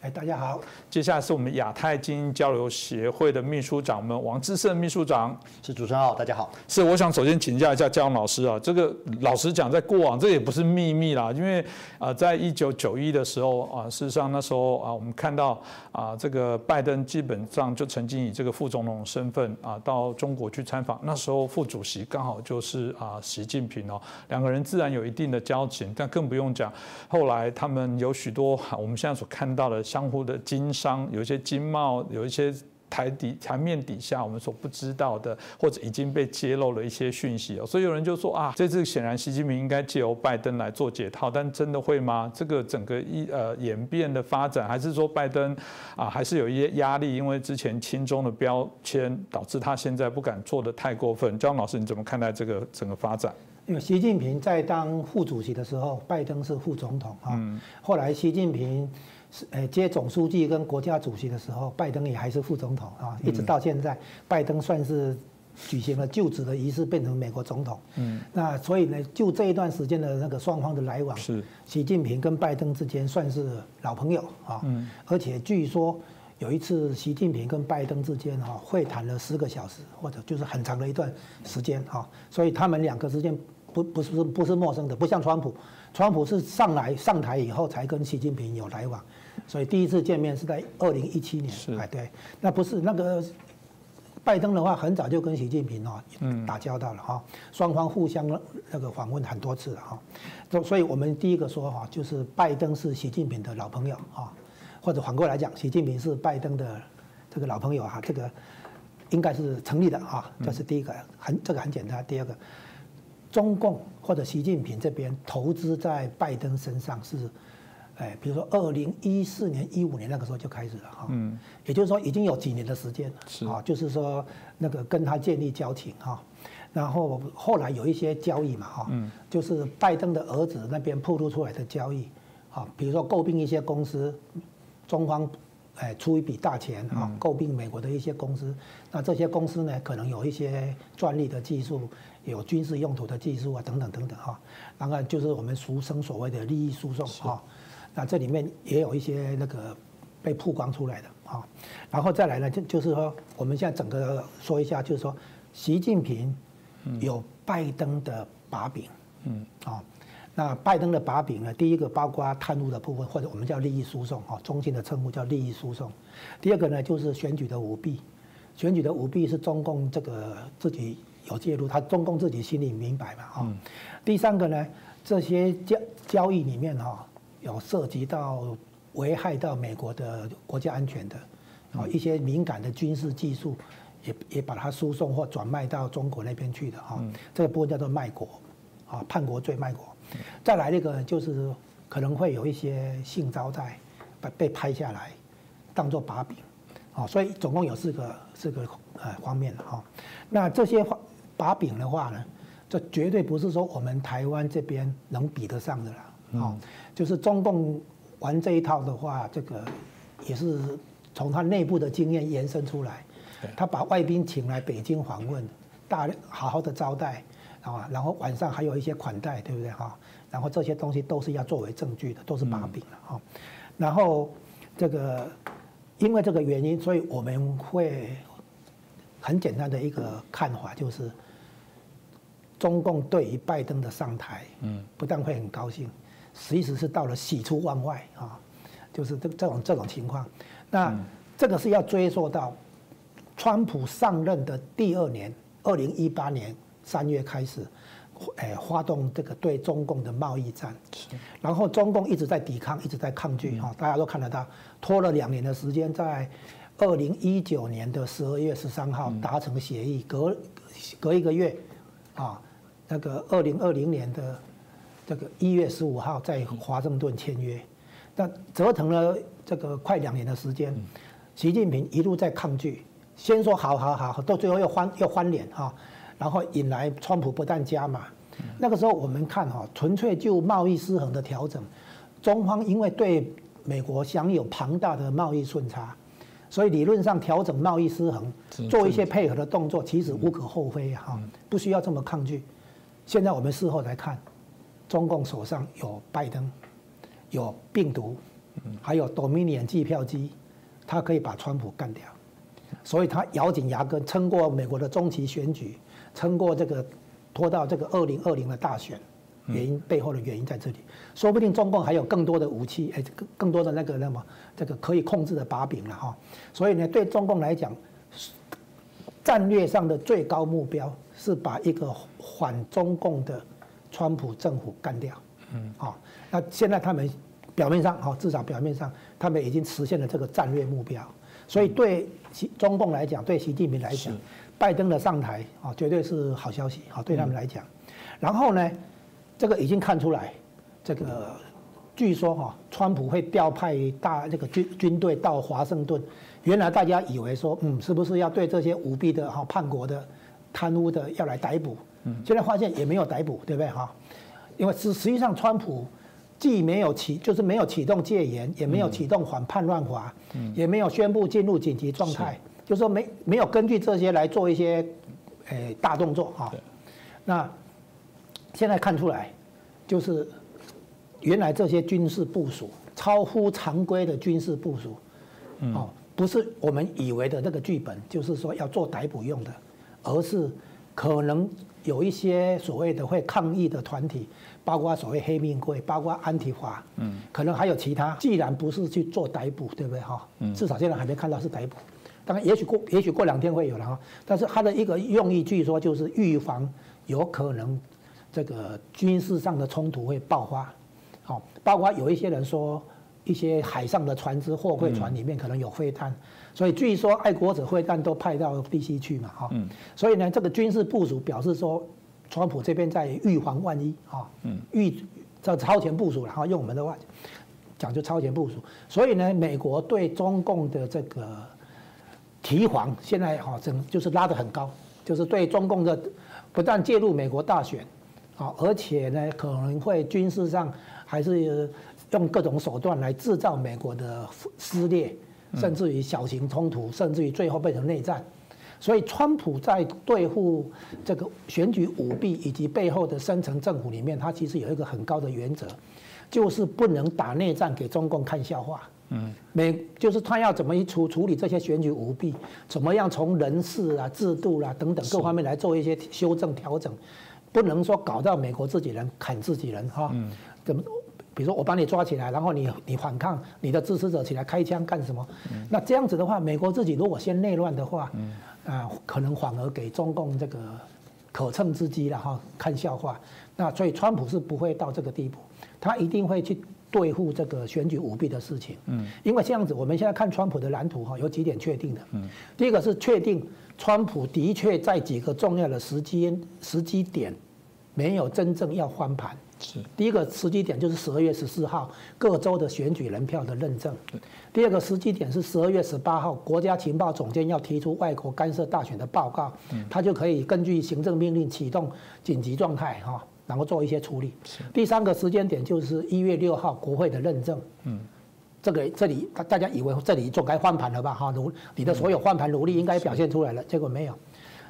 哎，大家好。接下来是我们亚太精英交流协会的秘书长，我们王志胜秘书长。是主持人好，大家好。是，我想首先请教一下嘉荣老师啊，这个老实讲，在过往这也不是秘密啦，因为啊，在一九九一的时候啊，事实上那时候啊，我们看到啊，这个拜登基本上就曾经以这个副总统身份啊，到中国去参访，那时候副主席刚好就是啊习近平哦，两个人自然有一定的交情，但更不用讲，后来他们有许多我们现在所看到的。相互的经商，有一些经贸，有一些台底台面底下我们所不知道的，或者已经被揭露了一些讯息哦。所以有人就说啊，这次显然习近平应该借由拜登来做解套，但真的会吗？这个整个一呃演变的发展，还是说拜登啊还是有一些压力？因为之前亲中的标签导致他现在不敢做的太过分。张老师，你怎么看待这个整个发展？因为习近平在当副主席的时候，拜登是副总统啊。后来习近平。是诶，接总书记跟国家主席的时候，拜登也还是副总统啊，一直到现在，拜登算是举行了就职的仪式，变成美国总统。嗯，那所以呢，就这一段时间的那个双方的来往，是习近平跟拜登之间算是老朋友啊。嗯，而且据说有一次习近平跟拜登之间哈会谈了十个小时，或者就是很长的一段时间哈，所以他们两个之间不不是不是陌生的，不像川普，川普是上来上台以后才跟习近平有来往。所以第一次见面是在二零一七年，哎对，那不是那个拜登的话，很早就跟习近平哦打交道了哈，双方互相那个访问很多次了哈，所所以我们第一个说哈，就是拜登是习近平的老朋友啊，或者反过来讲，习近平是拜登的这个老朋友哈，这个应该是成立的哈，这是第一个，很这个很简单。第二个，中共或者习近平这边投资在拜登身上是。哎，比如说二零一四年、一五年那个时候就开始了哈，嗯，也就是说已经有几年的时间了，是啊，就是说那个跟他建立交情哈，然后后来有一些交易嘛哈，嗯，就是拜登的儿子那边透露出来的交易，啊，比如说诟病一些公司，中方哎出一笔大钱啊，诟病美国的一些公司，那这些公司呢可能有一些专利的技术，有军事用途的技术啊等等等等哈，当然后就是我们俗称所谓的利益输送哈。那这里面也有一些那个被曝光出来的啊，然后再来呢，就就是说，我们现在整个说一下，就是说，习近平有拜登的把柄，嗯啊，那拜登的把柄呢，第一个包括贪污的部分，或者我们叫利益输送啊，中心的称呼叫利益输送。第二个呢，就是选举的舞弊，选举的舞弊是中共这个自己有介入，他中共自己心里明白嘛啊。第三个呢，这些交交易里面哈。有涉及到危害到美国的国家安全的，啊，一些敏感的军事技术，也也把它输送或转卖到中国那边去的哈，这个部分叫做卖国，啊，叛国罪卖国。再来那个就是可能会有一些性招待，被被拍下来，当做把柄，啊，所以总共有四个四个呃方面的哈。那这些把柄的话呢，这绝对不是说我们台湾这边能比得上的啦。哦，就是中共玩这一套的话，这个也是从他内部的经验延伸出来。他把外宾请来北京访问，大好好的招待，啊，然后晚上还有一些款待，对不对哈？然后这些东西都是要作为证据的，都是把柄了哈。然后这个因为这个原因，所以我们会很简单的一个看法就是，中共对于拜登的上台，嗯，不但会很高兴。其实是到了喜出望外啊，就是这这种这种情况。那这个是要追溯到川普上任的第二年，二零一八年三月开始，诶发动这个对中共的贸易战，然后中共一直在抵抗，一直在抗拒哈，大家都看得到，拖了两年的时间，在二零一九年的十二月十三号达成协议，隔隔一个月啊，那个二零二零年的这个一月十五号在华盛顿签约，那折腾了这个快两年的时间，习近平一路在抗拒，先说好好好，到最后又翻又翻脸哈。然后引来川普不但加码，那个时候我们看哈，纯粹就贸易失衡的调整，中方因为对美国享有庞大的贸易顺差，所以理论上调整贸易失衡，做一些配合的动作，其实无可厚非哈，不需要这么抗拒。现在我们事后来看，中共手上有拜登，有病毒，还有 Dominion 计票机，他可以把川普干掉，所以他咬紧牙根撑过美国的中期选举。撑过这个，拖到这个二零二零的大选，原因背后的原因在这里，说不定中共还有更多的武器，哎，更更多的那个那么这个可以控制的把柄了哈。所以呢，对中共来讲，战略上的最高目标是把一个反中共的川普政府干掉。嗯，好，那现在他们表面上哈，至少表面上，他们已经实现了这个战略目标。所以对习中共来讲，对习近平来讲。拜登的上台啊，绝对是好消息啊，对他们来讲。然后呢，这个已经看出来，这个据说哈，川普会调派大这个军军队到华盛顿。原来大家以为说，嗯，是不是要对这些舞弊的哈、叛国的、贪污的要来逮捕？嗯，现在发现也没有逮捕，对不对？哈？因为实实际上，川普既没有启，就是没有启动戒严，也没有启动反叛乱法，也没有宣布进入紧急状态。就说没没有根据这些来做一些，诶大动作哈，那现在看出来，就是原来这些军事部署超乎常规的军事部署，哦，不是我们以为的那个剧本，就是说要做逮捕用的，而是可能有一些所谓的会抗议的团体，包括所谓黑命贵，包括安提华，嗯，可能还有其他。既然不是去做逮捕，对不对哈？嗯，至少现在还没看到是逮捕。当然，也许过也许过两天会有了哈，但是它的一个用意，据说就是预防有可能这个军事上的冲突会爆发，好，包括有一些人说一些海上的船只、货柜船里面可能有飞弹，所以据说爱国者会战都派到 DC 去嘛，哈，所以呢，这个军事部署表示说，川普这边在预防万一啊，预这超前部署然后用我们的话讲就超前部署，所以呢，美国对中共的这个。提防现在哈整就是拉得很高，就是对中共的不但介入美国大选，啊，而且呢可能会军事上还是用各种手段来制造美国的撕裂，甚至于小型冲突，甚至于最后变成内战。所以，川普在对付这个选举舞弊以及背后的深层政府里面，他其实有一个很高的原则，就是不能打内战给中共看笑话。嗯，美就是他要怎么一处处理这些选举舞弊，怎么样从人事啊、制度啦等等各方面来做一些修正调整，不能说搞到美国自己人砍自己人哈。嗯。怎么？比如说我把你抓起来，然后你你反抗，你的支持者起来开枪干什么？那这样子的话，美国自己如果先内乱的话，啊，可能反而给中共这个可乘之机了哈，看笑话。那所以川普是不会到这个地步，他一定会去。对付这个选举舞弊的事情，嗯，因为这样子，我们现在看川普的蓝图哈，有几点确定的，嗯，第一个是确定川普的确在几个重要的时间时机点没有真正要翻盘，是第一个时机点就是十二月十四号各州的选举人票的认证，第二个时机点是十二月十八号国家情报总监要提出外国干涉大选的报告，嗯，他就可以根据行政命令启动紧急状态哈。然后做一些处理。第三个时间点就是一月六号国会的认证。嗯，这个这里大大家以为这里就该换盘了吧？哈，努你的所有换盘努力应该表现出来了，结果没有。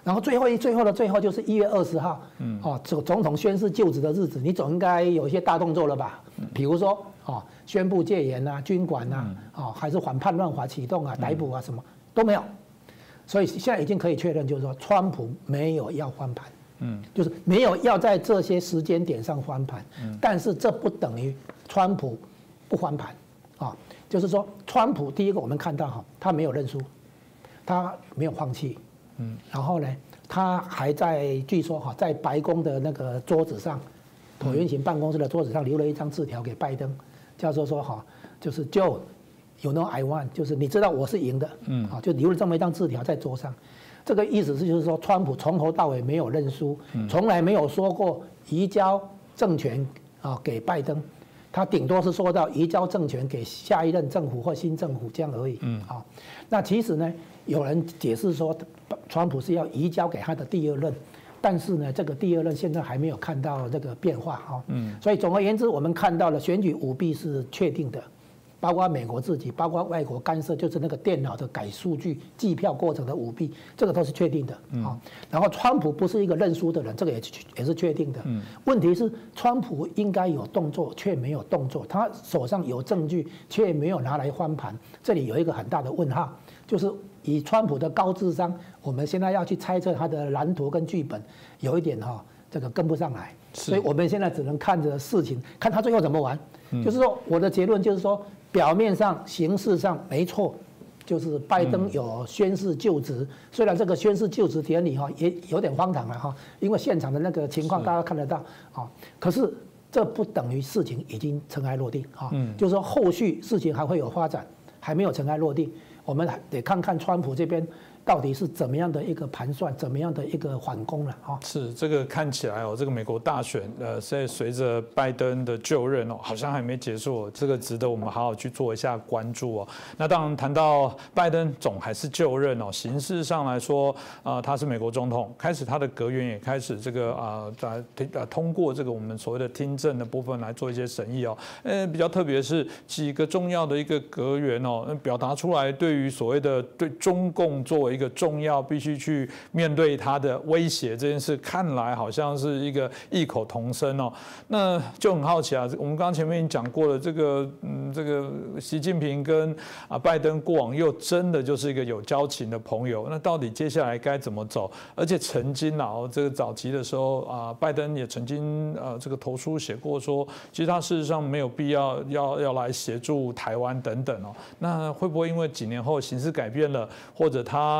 然后最后一最后的最后就是一月二十号。嗯，哦，总总统宣誓就职的日子，你总应该有一些大动作了吧？比如说，哦，宣布戒严啊，军管啊，哦，还是反叛乱法启动啊，逮捕啊，什么都没有。所以现在已经可以确认，就是说，川普没有要翻盘。嗯，就是没有要在这些时间点上翻盘，但是这不等于川普不翻盘啊。就是说，川普第一个我们看到哈，他没有认输，他没有放弃，嗯，然后呢，他还在据说哈，在白宫的那个桌子上，椭圆形办公室的桌子上留了一张字条给拜登，叫做说哈，就是 Joe，you know I won，就是你知道我是赢的，嗯，啊，就留了这么一张字条在桌上，这个意思是就是说，川普从头到尾没有认输，从来没有说过移交政权啊给拜登，他顶多是说到移交政权给下一任政府或新政府这样而已，嗯，啊，那其实呢，有人解释说。川普是要移交给他的第二任，但是呢，这个第二任现在还没有看到这个变化哈。嗯。所以总而言之，我们看到了选举舞弊是确定的，包括美国自己，包括外国干涉，就是那个电脑的改数据、计票过程的舞弊，这个都是确定的啊。然后，川普不是一个认输的人，这个也也是确定的。嗯。问题是，川普应该有动作，却没有动作，他手上有证据，却没有拿来翻盘，这里有一个很大的问号，就是。以川普的高智商，我们现在要去猜测他的蓝图跟剧本，有一点哈，这个跟不上来，所以我们现在只能看着事情，看他最后怎么玩。就是说，我的结论就是说，表面上、形式上没错，就是拜登有宣誓就职，虽然这个宣誓就职典礼哈也有点荒唐了哈，因为现场的那个情况大家看得到啊，可是这不等于事情已经尘埃落定啊，就是说后续事情还会有发展，还没有尘埃落定。我们得看看川普这边。到底是怎么样的一个盘算，怎么样的一个缓攻了啊？是这个看起来哦，这个美国大选呃，在随着拜登的就任哦，好像还没结束，这个值得我们好好去做一下关注哦。那当然谈到拜登总还是就任哦，形式上来说啊，他是美国总统，开始他的阁员也开始这个啊在通过这个我们所谓的听证的部分来做一些审议哦。呃，比较特别是几个重要的一个阁员哦，表达出来对于所谓的对中共作为个重要必须去面对他的威胁这件事，看来好像是一个异口同声哦。那就很好奇啊，我们刚刚前面已经讲过了，这个嗯，这个习近平跟啊拜登过往又真的就是一个有交情的朋友。那到底接下来该怎么走？而且曾经啊，这个早期的时候啊，拜登也曾经呃这个投书写过说，其实他事实上没有必要要要来协助台湾等等哦。那会不会因为几年后形势改变了，或者他？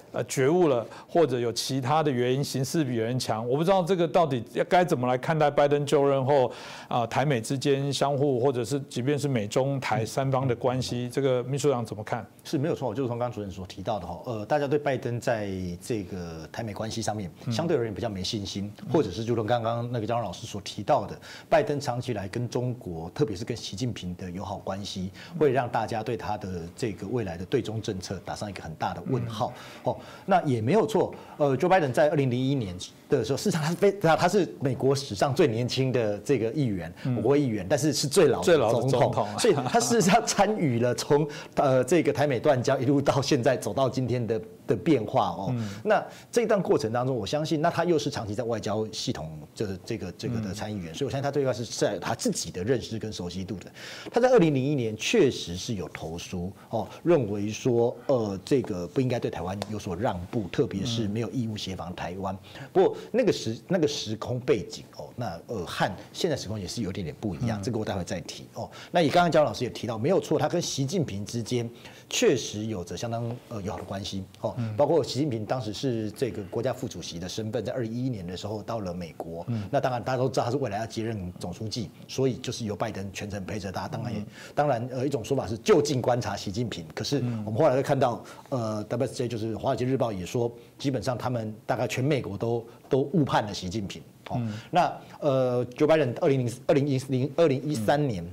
呃，觉悟了，或者有其他的原因，形势比人强，我不知道这个到底要该怎么来看待拜登就任后啊，台美之间相互，或者是即便是美中台三方的关系，这个秘书长怎么看？是没有错，就是从刚刚主任所提到的哈，呃，大家对拜登在这个台美关系上面相对而言比较没信心，或者是就从刚刚那个张老师所提到的，拜登长期来跟中国，特别是跟习近平的友好关系，会让大家对他的这个未来的对中政策打上一个很大的问号哦。那也没有错，呃，Joe Biden 在二零零一年的时候，事实上他是非，他是美国史上最年轻的这个议员，国会议员，但是是最老最老的总统，所以他事实上参与了从呃这个台美断交一路到现在走到今天的。的变化哦，那这一段过程当中，我相信，那他又是长期在外交系统就是这个这个的参议员，所以我相信他对外是在他自己的认识跟熟悉度的。他在二零零一年确实是有投书哦，认为说呃这个不应该对台湾有所让步，特别是没有义务协防台湾。不过那个时那个时空背景哦，那呃和现在时空也是有点点不一样，这个我待会再提哦。那也刚刚焦老师也提到，没有错，他跟习近平之间。确实有着相当呃友好的关系哦，包括习近平当时是这个国家副主席的身份，在二零一一年的时候到了美国，那当然大家都知道他是未来要接任总书记，所以就是由拜登全程陪着他。当然也当然呃一种说法是就近观察习近平，可是我们后来会看到呃 WSJ 就是华尔街日报也说，基本上他们大概全美国都都误判了习近平哦。那呃 Joe Biden 二零零二零一零二零一三年。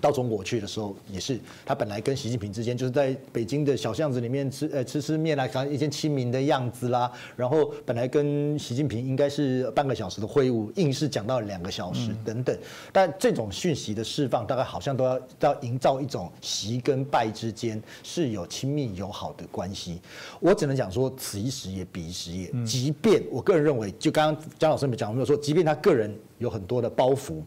到中国去的时候，也是他本来跟习近平之间就是在北京的小巷子里面吃呃吃吃面啦看一些亲民的样子啦。然后本来跟习近平应该是半个小时的会晤，硬是讲到两个小时等等。但这种讯息的释放，大概好像都要要营造一种习跟拜之间是有亲密友好的关系。我只能讲说，此一时也彼一时也。即便我个人认为，就刚刚江老师没讲，没有说，即便他个人有很多的包袱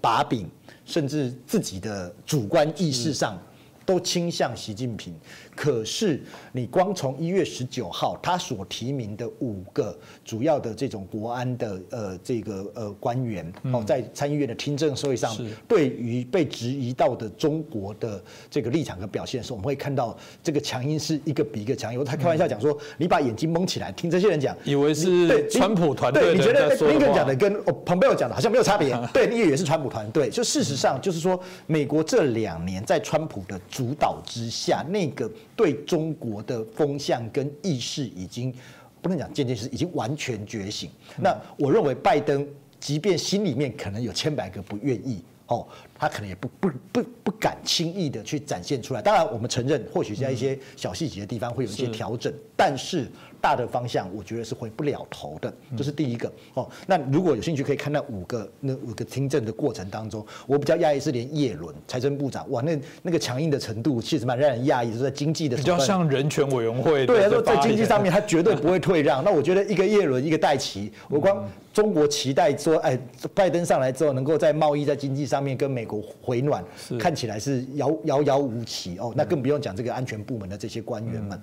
把柄。甚至自己的主观意识上都倾向习近平。可是你光从一月十九号他所提名的五个主要的这种国安的呃这个呃官员哦，在参议院的听证会上，对于被质疑到的中国的这个立场和表现的时候，我们会看到这个强硬是一个比一个强硬。他开玩笑讲说：“你把眼睛蒙起来，听这些人讲，以为是川普团队。”你觉得林肯讲的跟蓬佩奥讲的好像没有差别？对，你以为是川普团队。就事实上，就是说，美国这两年在川普的主导之下，那个。对中国的风向跟意识已经不能讲渐渐是已经完全觉醒。那我认为拜登即便心里面可能有千百个不愿意哦，他可能也不不不不敢轻易的去展现出来。当然，我们承认或许在一些小细节的地方会有一些调整，但是。大的方向，我觉得是回不了头的，这是第一个哦。那如果有兴趣，可以看那五个那五个听证的过程当中，我比较讶异是连叶伦财政部长哇，那那个强硬的程度，其实蛮让人讶异。是在经济的比较像人权委员会，对，说在经济上面他绝对不会退让。那我觉得一个叶伦，一个戴奇，我光中国期待说，哎，拜登上来之后，能够在贸易在经济上面跟美国回暖，看起来是遥遥遥无期哦。那更不用讲这个安全部门的这些官员们。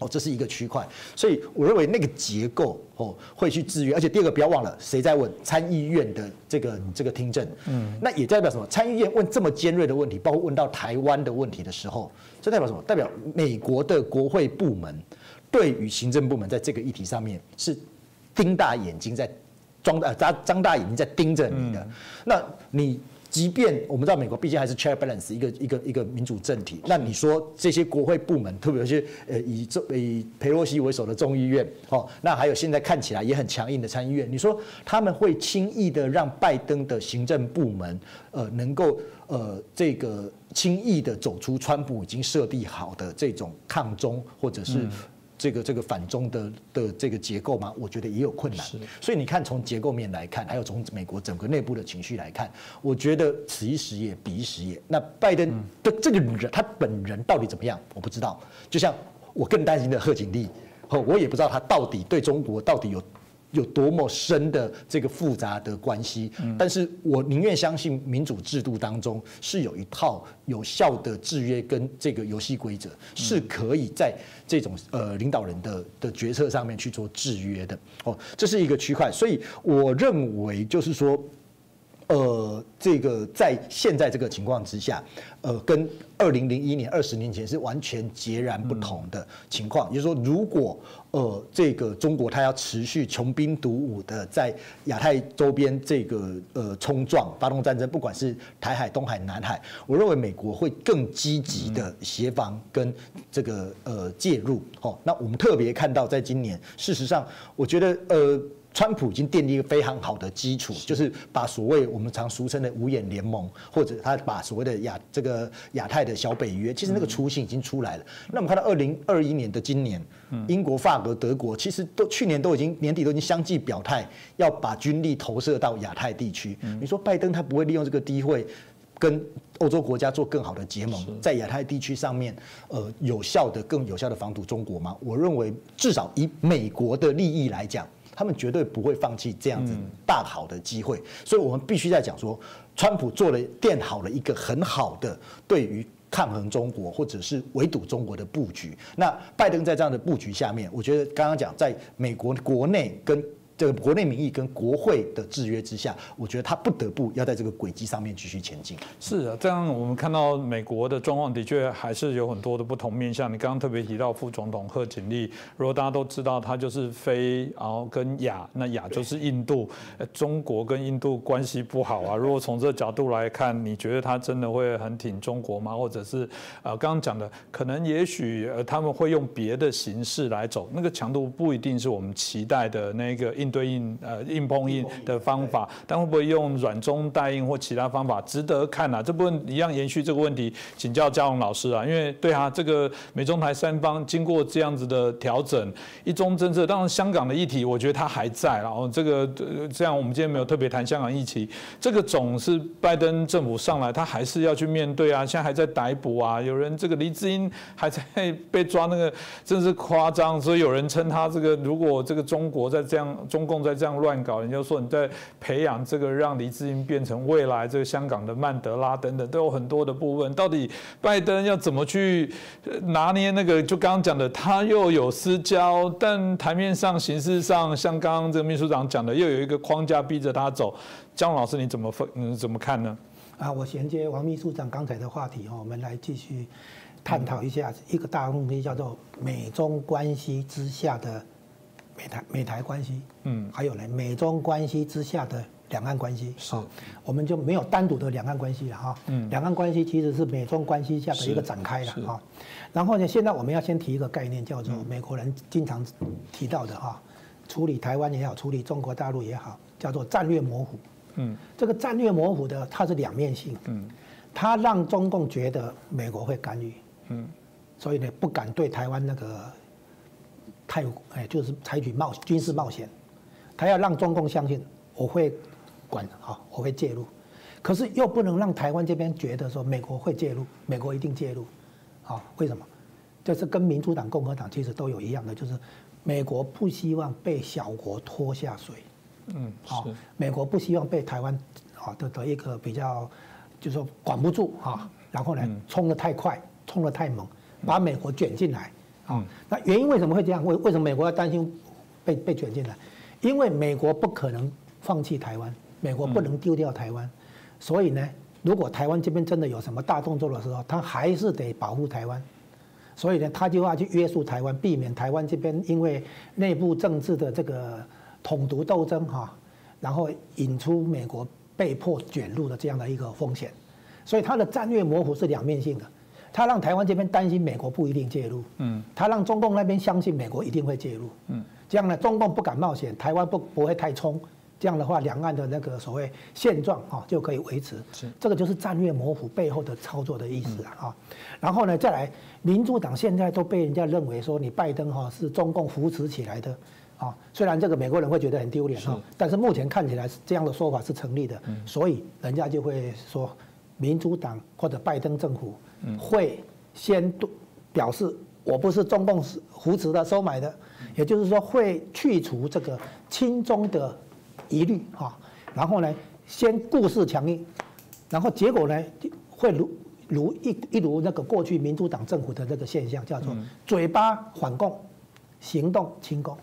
哦，这是一个区块，所以我认为那个结构哦会去制约，而且第二个不要忘了，谁在问参议院的这个这个听证，嗯，那也代表什么？参议院问这么尖锐的问题，包括问到台湾的问题的时候，这代表什么？代表美国的国会部门对于行政部门在这个议题上面是盯大眼睛在装大张张大眼睛在盯着你的，那你。即便我们知道美国毕竟还是 check balance 一个一个一个民主政体，那你说这些国会部门，特别是呃以众以佩洛西为首的众议院，哦，那还有现在看起来也很强硬的参议院，你说他们会轻易的让拜登的行政部门呃能够呃这个轻易的走出川普已经设定好的这种抗中或者是？这个这个反中的的这个结构吗？我觉得也有困难。所以你看，从结构面来看，还有从美国整个内部的情绪来看，我觉得此一时也彼一时也。那拜登的这个人，他本人到底怎么样？我不知道。就像我更担心的贺锦丽，我也不知道他到底对中国到底有。有多么深的这个复杂的关系，但是我宁愿相信民主制度当中是有一套有效的制约跟这个游戏规则，是可以在这种呃领导人的的决策上面去做制约的。哦，这是一个区块，所以我认为就是说。呃，这个在现在这个情况之下，呃，跟二零零一年、二十年前是完全截然不同的情况。也就是说，如果呃，这个中国它要持续穷兵黩武的在亚太周边这个呃冲撞、发动战争，不管是台海、东海、南海，我认为美国会更积极的协防跟这个呃介入。哦，那我们特别看到，在今年，事实上，我觉得呃。川普已经奠定一个非常好的基础，就是把所谓我们常俗称的五眼联盟，或者他把所谓的亚这个亚太的小北约，其实那个雏形已经出来了。那我们看到二零二一年的今年，英国、法国、德国其实都去年都已经年底都已经相继表态，要把军力投射到亚太地区。你说拜登他不会利用这个机会，跟欧洲国家做更好的结盟，在亚太地区上面，呃，有效的、更有效的防堵中国吗？我认为至少以美国的利益来讲。他们绝对不会放弃这样子大好的机会，所以我们必须在讲说，川普做了垫好了一个很好的对于抗衡中国或者是围堵中国的布局。那拜登在这样的布局下面，我觉得刚刚讲在美国国内跟。这个国内民意跟国会的制约之下，我觉得他不得不要在这个轨迹上面继续前进。是啊，这样我们看到美国的状况的确还是有很多的不同面向。你刚刚特别提到副总统贺锦丽，如果大家都知道他就是非，然后跟亚，那亚就是印度，中国跟印度关系不好啊。如果从这个角度来看，你觉得他真的会很挺中国吗？或者是呃，刚刚讲的，可能也许呃他们会用别的形式来走，那个强度不一定是我们期待的那个。应对应呃硬碰硬的方法，但会不会用软中带硬或其他方法，值得看啊。这部分一样延续这个问题，请教嘉荣老师啊。因为对啊，这个美中台三方经过这样子的调整，一中政策，当然香港的议题，我觉得它还在。然后这个这样，我们今天没有特别谈香港议题，这个总是拜登政府上来，他还是要去面对啊。现在还在逮捕啊，有人这个黎智英还在被抓，那个真是夸张。所以有人称他这个，如果这个中国在这样。中共在这样乱搞，人家说你在培养这个让黎智英变成未来这个香港的曼德拉等等，都有很多的部分。到底拜登要怎么去拿捏那个？就刚刚讲的，他又有私交，但台面上、形式上，像刚刚这个秘书长讲的，又有一个框架逼着他走。江老师，你怎么分？你，怎么看呢？啊，我衔接王秘书长刚才的话题哦，我们来继续探讨一下一个大问题，叫做美中关系之下的美台美台关系，嗯，还有呢，美中关系之下的两岸关系，是，我们就没有单独的两岸关系了哈，嗯，两岸关系其实是美中关系下的一个展开了哈，然后呢，现在我们要先提一个概念，叫做美国人经常提到的哈，处理台湾也好，处理中国大陆也好，叫做战略模糊。嗯，这个战略模糊的，它是两面性。嗯，它让中共觉得美国会干预。嗯，所以呢，不敢对台湾那个太哎，就是采取冒军事冒险。他要让中共相信我会管啊，我会介入。可是又不能让台湾这边觉得说美国会介入，美国一定介入。啊，为什么？就是跟民主党、共和党其实都有一样的，就是美国不希望被小国拖下水。嗯，好，美国不希望被台湾啊的的一个比较，就是说管不住啊，然后呢冲得太快，冲得太猛，把美国卷进来啊。那原因为什么会这样？为为什么美国要担心被被卷进来？因为美国不可能放弃台湾，美国不能丢掉台湾，所以呢，如果台湾这边真的有什么大动作的时候，他还是得保护台湾，所以呢，他就要去约束台湾，避免台湾这边因为内部政治的这个。统独斗争哈，然后引出美国被迫卷入的这样的一个风险，所以它的战略模糊是两面性的，它让台湾这边担心美国不一定介入，嗯，他让中共那边相信美国一定会介入，嗯，这样呢，中共不敢冒险，台湾不不会太冲，这样的话，两岸的那个所谓现状哈就可以维持，是。这个就是战略模糊背后的操作的意思啊，哈，然后呢再来，民主党现在都被人家认为说你拜登哈是中共扶持起来的。啊，虽然这个美国人会觉得很丢脸哈，但是目前看起来这样的说法是成立的，所以人家就会说，民主党或者拜登政府会先表示我不是中共扶持的、收买的，也就是说会去除这个亲中的疑虑啊，然后呢，先故事强硬，然后结果呢会如如一一如那个过去民主党政府的那个现象，叫做嘴巴反共，行动亲共。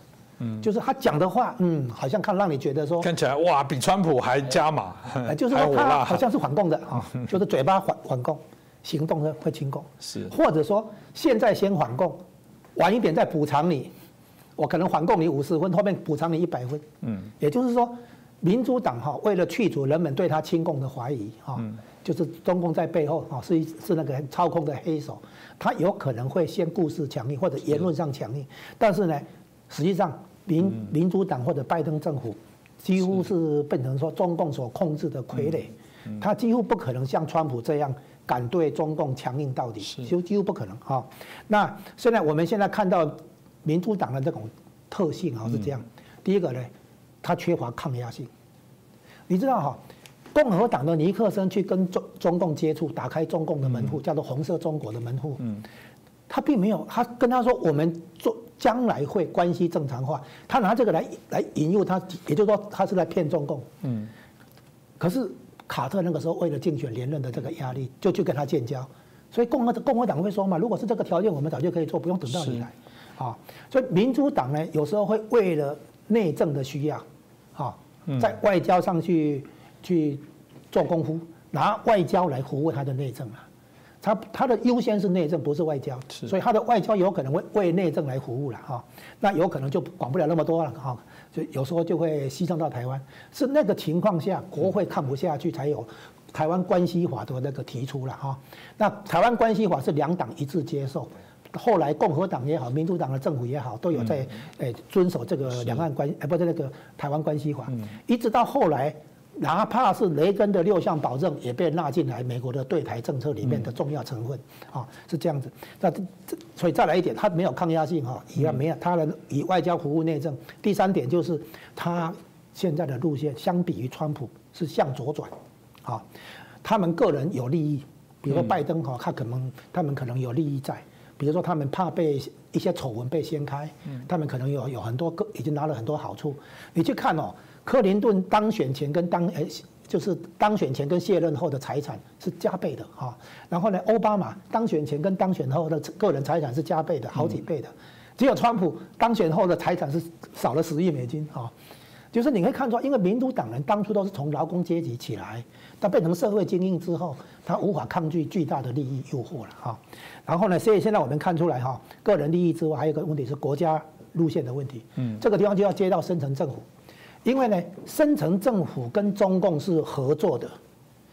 就是他讲的话，嗯，好像看让你觉得说，看起来哇，比川普还加码，就是他好像是反共的啊，就是嘴巴反反共，行动呢会清共，是，或者说现在先缓供，晚一点再补偿你，我可能缓供你五十分，后面补偿你一百分，嗯，也就是说，民主党哈为了去除人们对他清共的怀疑哈，就是中共在背后啊是是那个操控的黑手，他有可能会先故事强硬或者言论上强硬，但是呢，实际上。民民主党或者拜登政府，几乎是变成说中共所控制的傀儡，他几乎不可能像川普这样敢对中共强硬到底，几乎几乎不可能哈。那现在我们现在看到民主党的这种特性啊是这样，第一个呢，他缺乏抗压性。你知道哈，共和党的尼克森去跟中中共接触，打开中共的门户，叫做红色中国的门户，嗯他并没有，他跟他说我们做。将来会关系正常化，他拿这个来来引诱他，也就是说他是在骗中共。嗯。可是卡特那个时候为了竞选连任的这个压力，就去跟他建交，所以共和共和党会说嘛，如果是这个条件，我们早就可以做，不用等到你来。啊，所以民主党呢，有时候会为了内政的需要，啊，在外交上去去做功夫，拿外交来服务他的内政啊。他他的优先是内政，不是外交，所以他的外交有可能为为内政来服务了哈，那有可能就管不了那么多了哈，就有时候就会牺牲到台湾，是那个情况下国会看不下去才有台湾关系法的那个提出了哈，那台湾关系法是两党一致接受，后来共和党也好，民主党的政府也好，都有在诶遵守这个两岸关诶不是那个台湾关系法，一直到后来。哪怕是雷根的六项保证也被纳进来美国的对台政策里面的重要成分啊，是这样子。那这所以再来一点，它没有抗压性哈，也没有它的以外交服务内政。第三点就是它现在的路线相比于川普是向左转，啊，他们个人有利益，比如说拜登哈，他可能他们可能有利益在，比如说他们怕被一些丑闻被掀开，他们可能有有很多个已经拿了很多好处。你去看哦，克林顿当选前跟当诶。就是当选前跟卸任后的财产是加倍的哈，然后呢，奥巴马当选前跟当选后的个人财产是加倍的，好几倍的，只有川普当选后的财产是少了十亿美金哈，就是你可以看出，因为民主党人当初都是从劳工阶级起来，他变成社会精英之后，他无法抗拒巨大的利益诱惑了哈，然后呢，所以现在我们看出来哈，个人利益之外，还有一个问题是国家路线的问题，嗯，这个地方就要接到深层政府。因为呢，深层政府跟中共是合作的，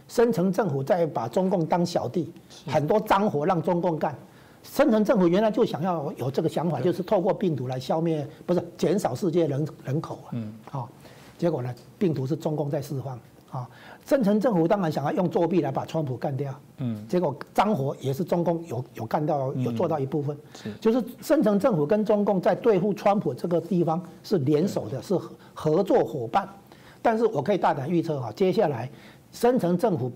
深层政府在把中共当小弟，很多脏活让中共干。深层政府原来就想要有这个想法，就是透过病毒来消灭，不是减少世界人人口啊。嗯。好，结果呢，病毒是中共在释放。啊，深层政府当然想要用作弊来把川普干掉，嗯，结果脏活也是中共有有干掉有做到一部分，是，就是深层政府跟中共在对付川普这个地方是联手的，是合作伙伴，但是我可以大胆预测哈，接下来深层政府。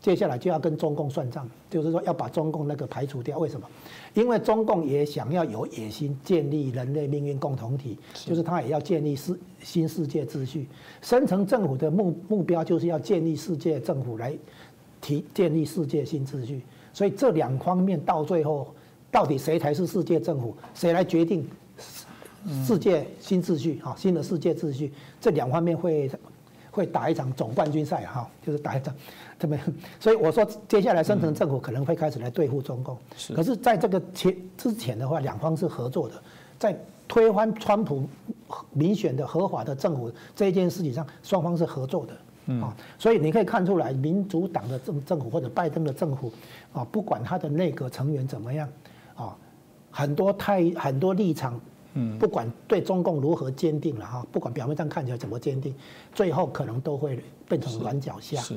接下来就要跟中共算账，就是说要把中共那个排除掉。为什么？因为中共也想要有野心建立人类命运共同体，就是他也要建立世新世界秩序。深层政府的目目标就是要建立世界政府来提建立世界新秩序。所以这两方面到最后，到底谁才是世界政府？谁来决定世界新秩序？啊，新的世界秩序，这两方面会会打一场总冠军赛哈，就是打一场。这么，所以我说，接下来深层政府可能会开始来对付中共。是。可是，在这个前之前的话，两方是合作的，在推翻川普民选的合法的政府这一件事情上，双方是合作的。嗯。啊，所以你可以看出来，民主党的政政府或者拜登的政府，啊，不管他的内阁成员怎么样，啊，很多太很多立场，嗯，不管对中共如何坚定了哈，不管表面上看起来怎么坚定，最后可能都会变成软脚下。是。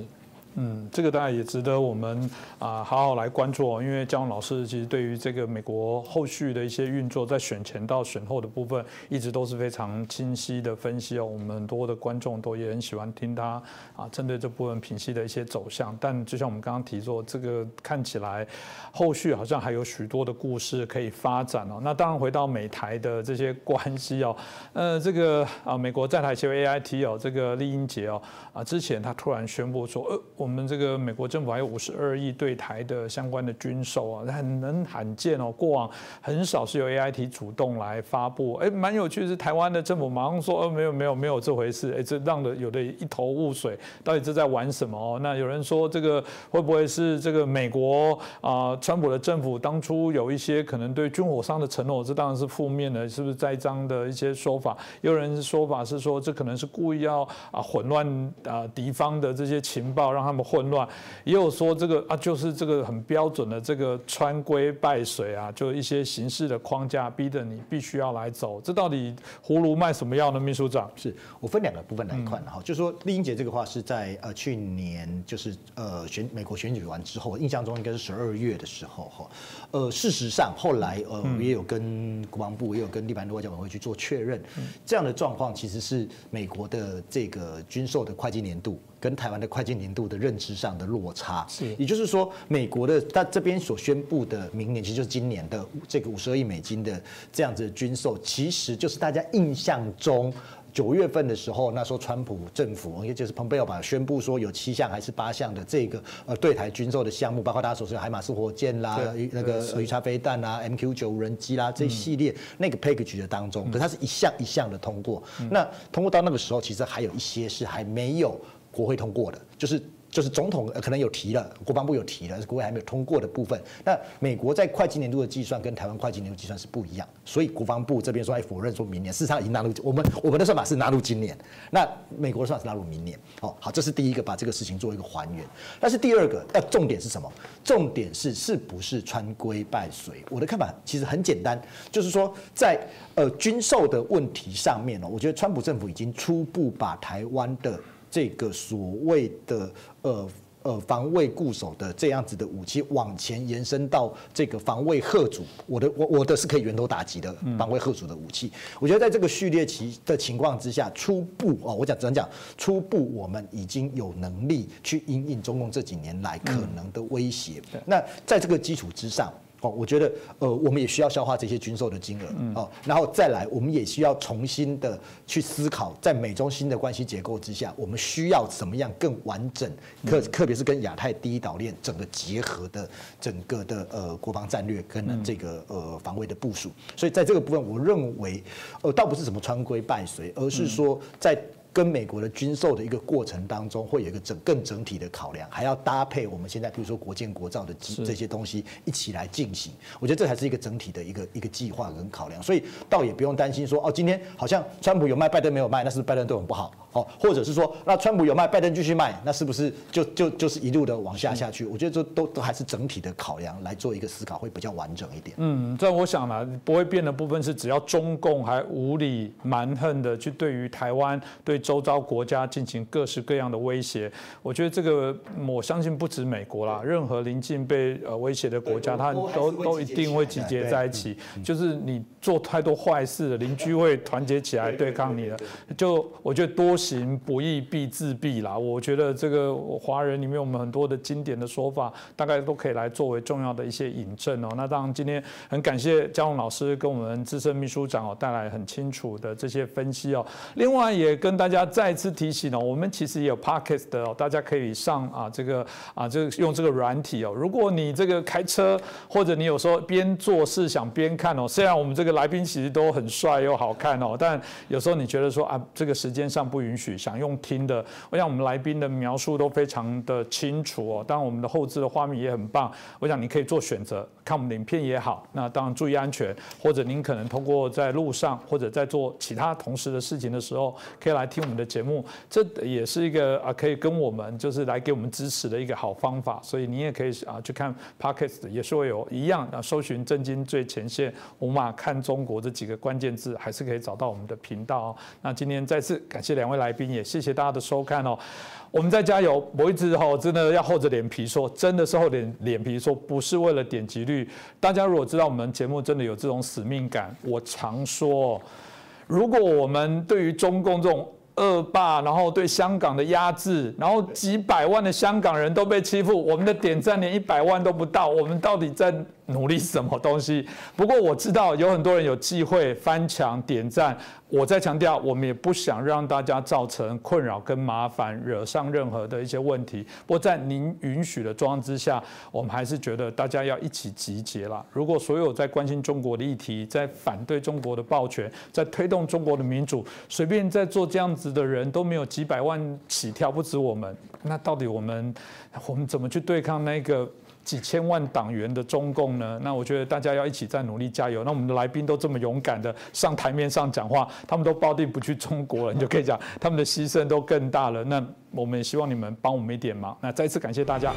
嗯，这个当然也值得我们啊好好来关注哦。因为姜老师其实对于这个美国后续的一些运作，在选前到选后的部分，一直都是非常清晰的分析哦。我们很多的观众都也很喜欢听他啊，针对这部分品析的一些走向。但就像我们刚刚提说，这个看起来后续好像还有许多的故事可以发展哦。那当然回到美台的这些关系哦，呃，这个啊美国在台协会 AIT 哦，这个丽英杰哦啊，之前他突然 宣布说，呃。我们这个美国政府还有五十二亿对台的相关的军售啊，很能罕见哦。过往很少是由 A I T 主动来发布，哎，蛮有趣是台湾的政府马上说，呃，没有没有没有这回事，哎，这让的有的一头雾水，到底这在玩什么哦？那有人说这个会不会是这个美国啊，川普的政府当初有一些可能对军火商的承诺，这当然是负面的，是不是栽赃的一些说法？有人说法是说这可能是故意要啊混乱啊敌方的这些情报，让他。那么混乱，也有说这个啊，就是这个很标准的这个穿规败水啊，就一些形式的框架，逼着你必须要来走。这到底葫芦卖什么药呢？秘书长，是我分两个部分来看哈，就是说丽英姐这个话是在呃去年就是呃选美国选举完之后，印象中应该是十二月的时候哈。呃，事实上后来呃也有跟国防部也有跟立法外交委员会去做确认，这样的状况其实是美国的这个军售的会计年度。跟台湾的会计年度的认知上的落差，是，也就是说，美国的他这边所宣布的明年，其实就是今年的这个五十二亿美金的这样子的军售，其实就是大家印象中九月份的时候，那时候川普政府，也就是蓬佩奥把宣布说有七项还是八项的这个呃对台军售的项目，包括大家所说的海马斯火箭啦、那个鱼叉飞弹啦、MQ 九无人机啦这一系列那个 package 的当中，可它是一项一项的通过。那通过到那个时候，其实还有一些是还没有。国会通过的，就是。就是总统可能有提了，国防部有提了，是国会还没有通过的部分。那美国在会计年度的计算跟台湾会计年度计算是不一样，所以国防部这边说还否认说明年，事实上已经纳入我们我们的算法是纳入今年，那美国的算法是纳入明年。哦，好，这是第一个把这个事情做一个还原。但是第二个，要重点是什么？重点是是不是穿规败水？我的看法其实很简单，就是说在呃军售的问题上面呢，我觉得川普政府已经初步把台湾的。这个所谓的呃呃防卫固守的这样子的武器往前延伸到这个防卫贺主，我的我我的是可以源头打击的防卫贺主的武器。我觉得在这个序列期的情况之下，初步哦，我讲只能讲初步，我们已经有能力去应应中共这几年来可能的威胁。那在这个基础之上。哦，我觉得呃，我们也需要消化这些军售的金额哦，然后再来，我们也需要重新的去思考，在美中新的关系结构之下，我们需要怎么样更完整，特特别是跟亚太第一岛链整个结合的整个的呃国防战略跟这个呃防卫的部署。所以在这个部分，我认为呃倒不是什么穿规败随，而是说在。跟美国的军售的一个过程当中，会有一个整更整体的考量，还要搭配我们现在比如说国建国造的这些东西一起来进行。我觉得这才是一个整体的一个一个计划跟考量，所以倒也不用担心说哦，今天好像川普有卖，拜登没有卖，那是拜登对我们不好哦，或者是说那川普有卖，拜登继续卖，那是不是就就就是一路的往下下去？我觉得这都都还是整体的考量来做一个思考，会比较完整一点。嗯，这我想呢，不会变的部分是，只要中共还无理蛮横的去对于台湾对。周遭国家进行各式各样的威胁，我觉得这个我相信不止美国啦，任何临近被呃威胁的国家，它都都一定会集结在一起。就是你做太多坏事，邻居会团结起来对抗你的。就我觉得多行不义必自毙啦。我觉得这个华人里面我们很多的经典的说法，大概都可以来作为重要的一些引证哦。那当然今天很感谢江龙老师跟我们资深秘书长哦带来很清楚的这些分析哦。另外也跟大家。家再次提醒哦，我们其实也有 podcast 的哦，大家可以上啊这个啊这个用这个软体哦。如果你这个开车或者你有时候边做事想边看哦，虽然我们这个来宾其实都很帅又好看哦，但有时候你觉得说啊这个时间上不允许，想用听的，我想我们来宾的描述都非常的清楚哦，当然我们的后置的画面也很棒，我想你可以做选择，看我们的影片也好，那当然注意安全，或者您可能通过在路上或者在做其他同时的事情的时候，可以来听。我们的节目，这也是一个啊，可以跟我们就是来给我们支持的一个好方法，所以你也可以啊去看 Podcast，也是会有一样啊，搜寻“震惊最前线”，五马看中国这几个关键字，还是可以找到我们的频道哦。那今天再次感谢两位来宾，也谢谢大家的收看哦。我们再加油，我一直哈真的要厚着脸皮说，真的是厚脸脸皮说，不是为了点击率。大家如果知道我们节目真的有这种使命感，我常说，如果我们对于中共这种。恶霸，然后对香港的压制，然后几百万的香港人都被欺负，我们的点赞连一百万都不到，我们到底在？努力什么东西？不过我知道有很多人有机会翻墙点赞。我在强调，我们也不想让大家造成困扰跟麻烦，惹上任何的一些问题。不过在您允许的状况之下，我们还是觉得大家要一起集结了。如果所有在关心中国的议题，在反对中国的暴权，在推动中国的民主，随便在做这样子的人都没有几百万起跳，不止我们。那到底我们我们怎么去对抗那个？几千万党员的中共呢？那我觉得大家要一起再努力加油。那我们的来宾都这么勇敢的上台面上讲话，他们都抱定不去中国了，你就可以讲 他们的牺牲都更大了。那我们也希望你们帮我们一点忙。那再次感谢大家。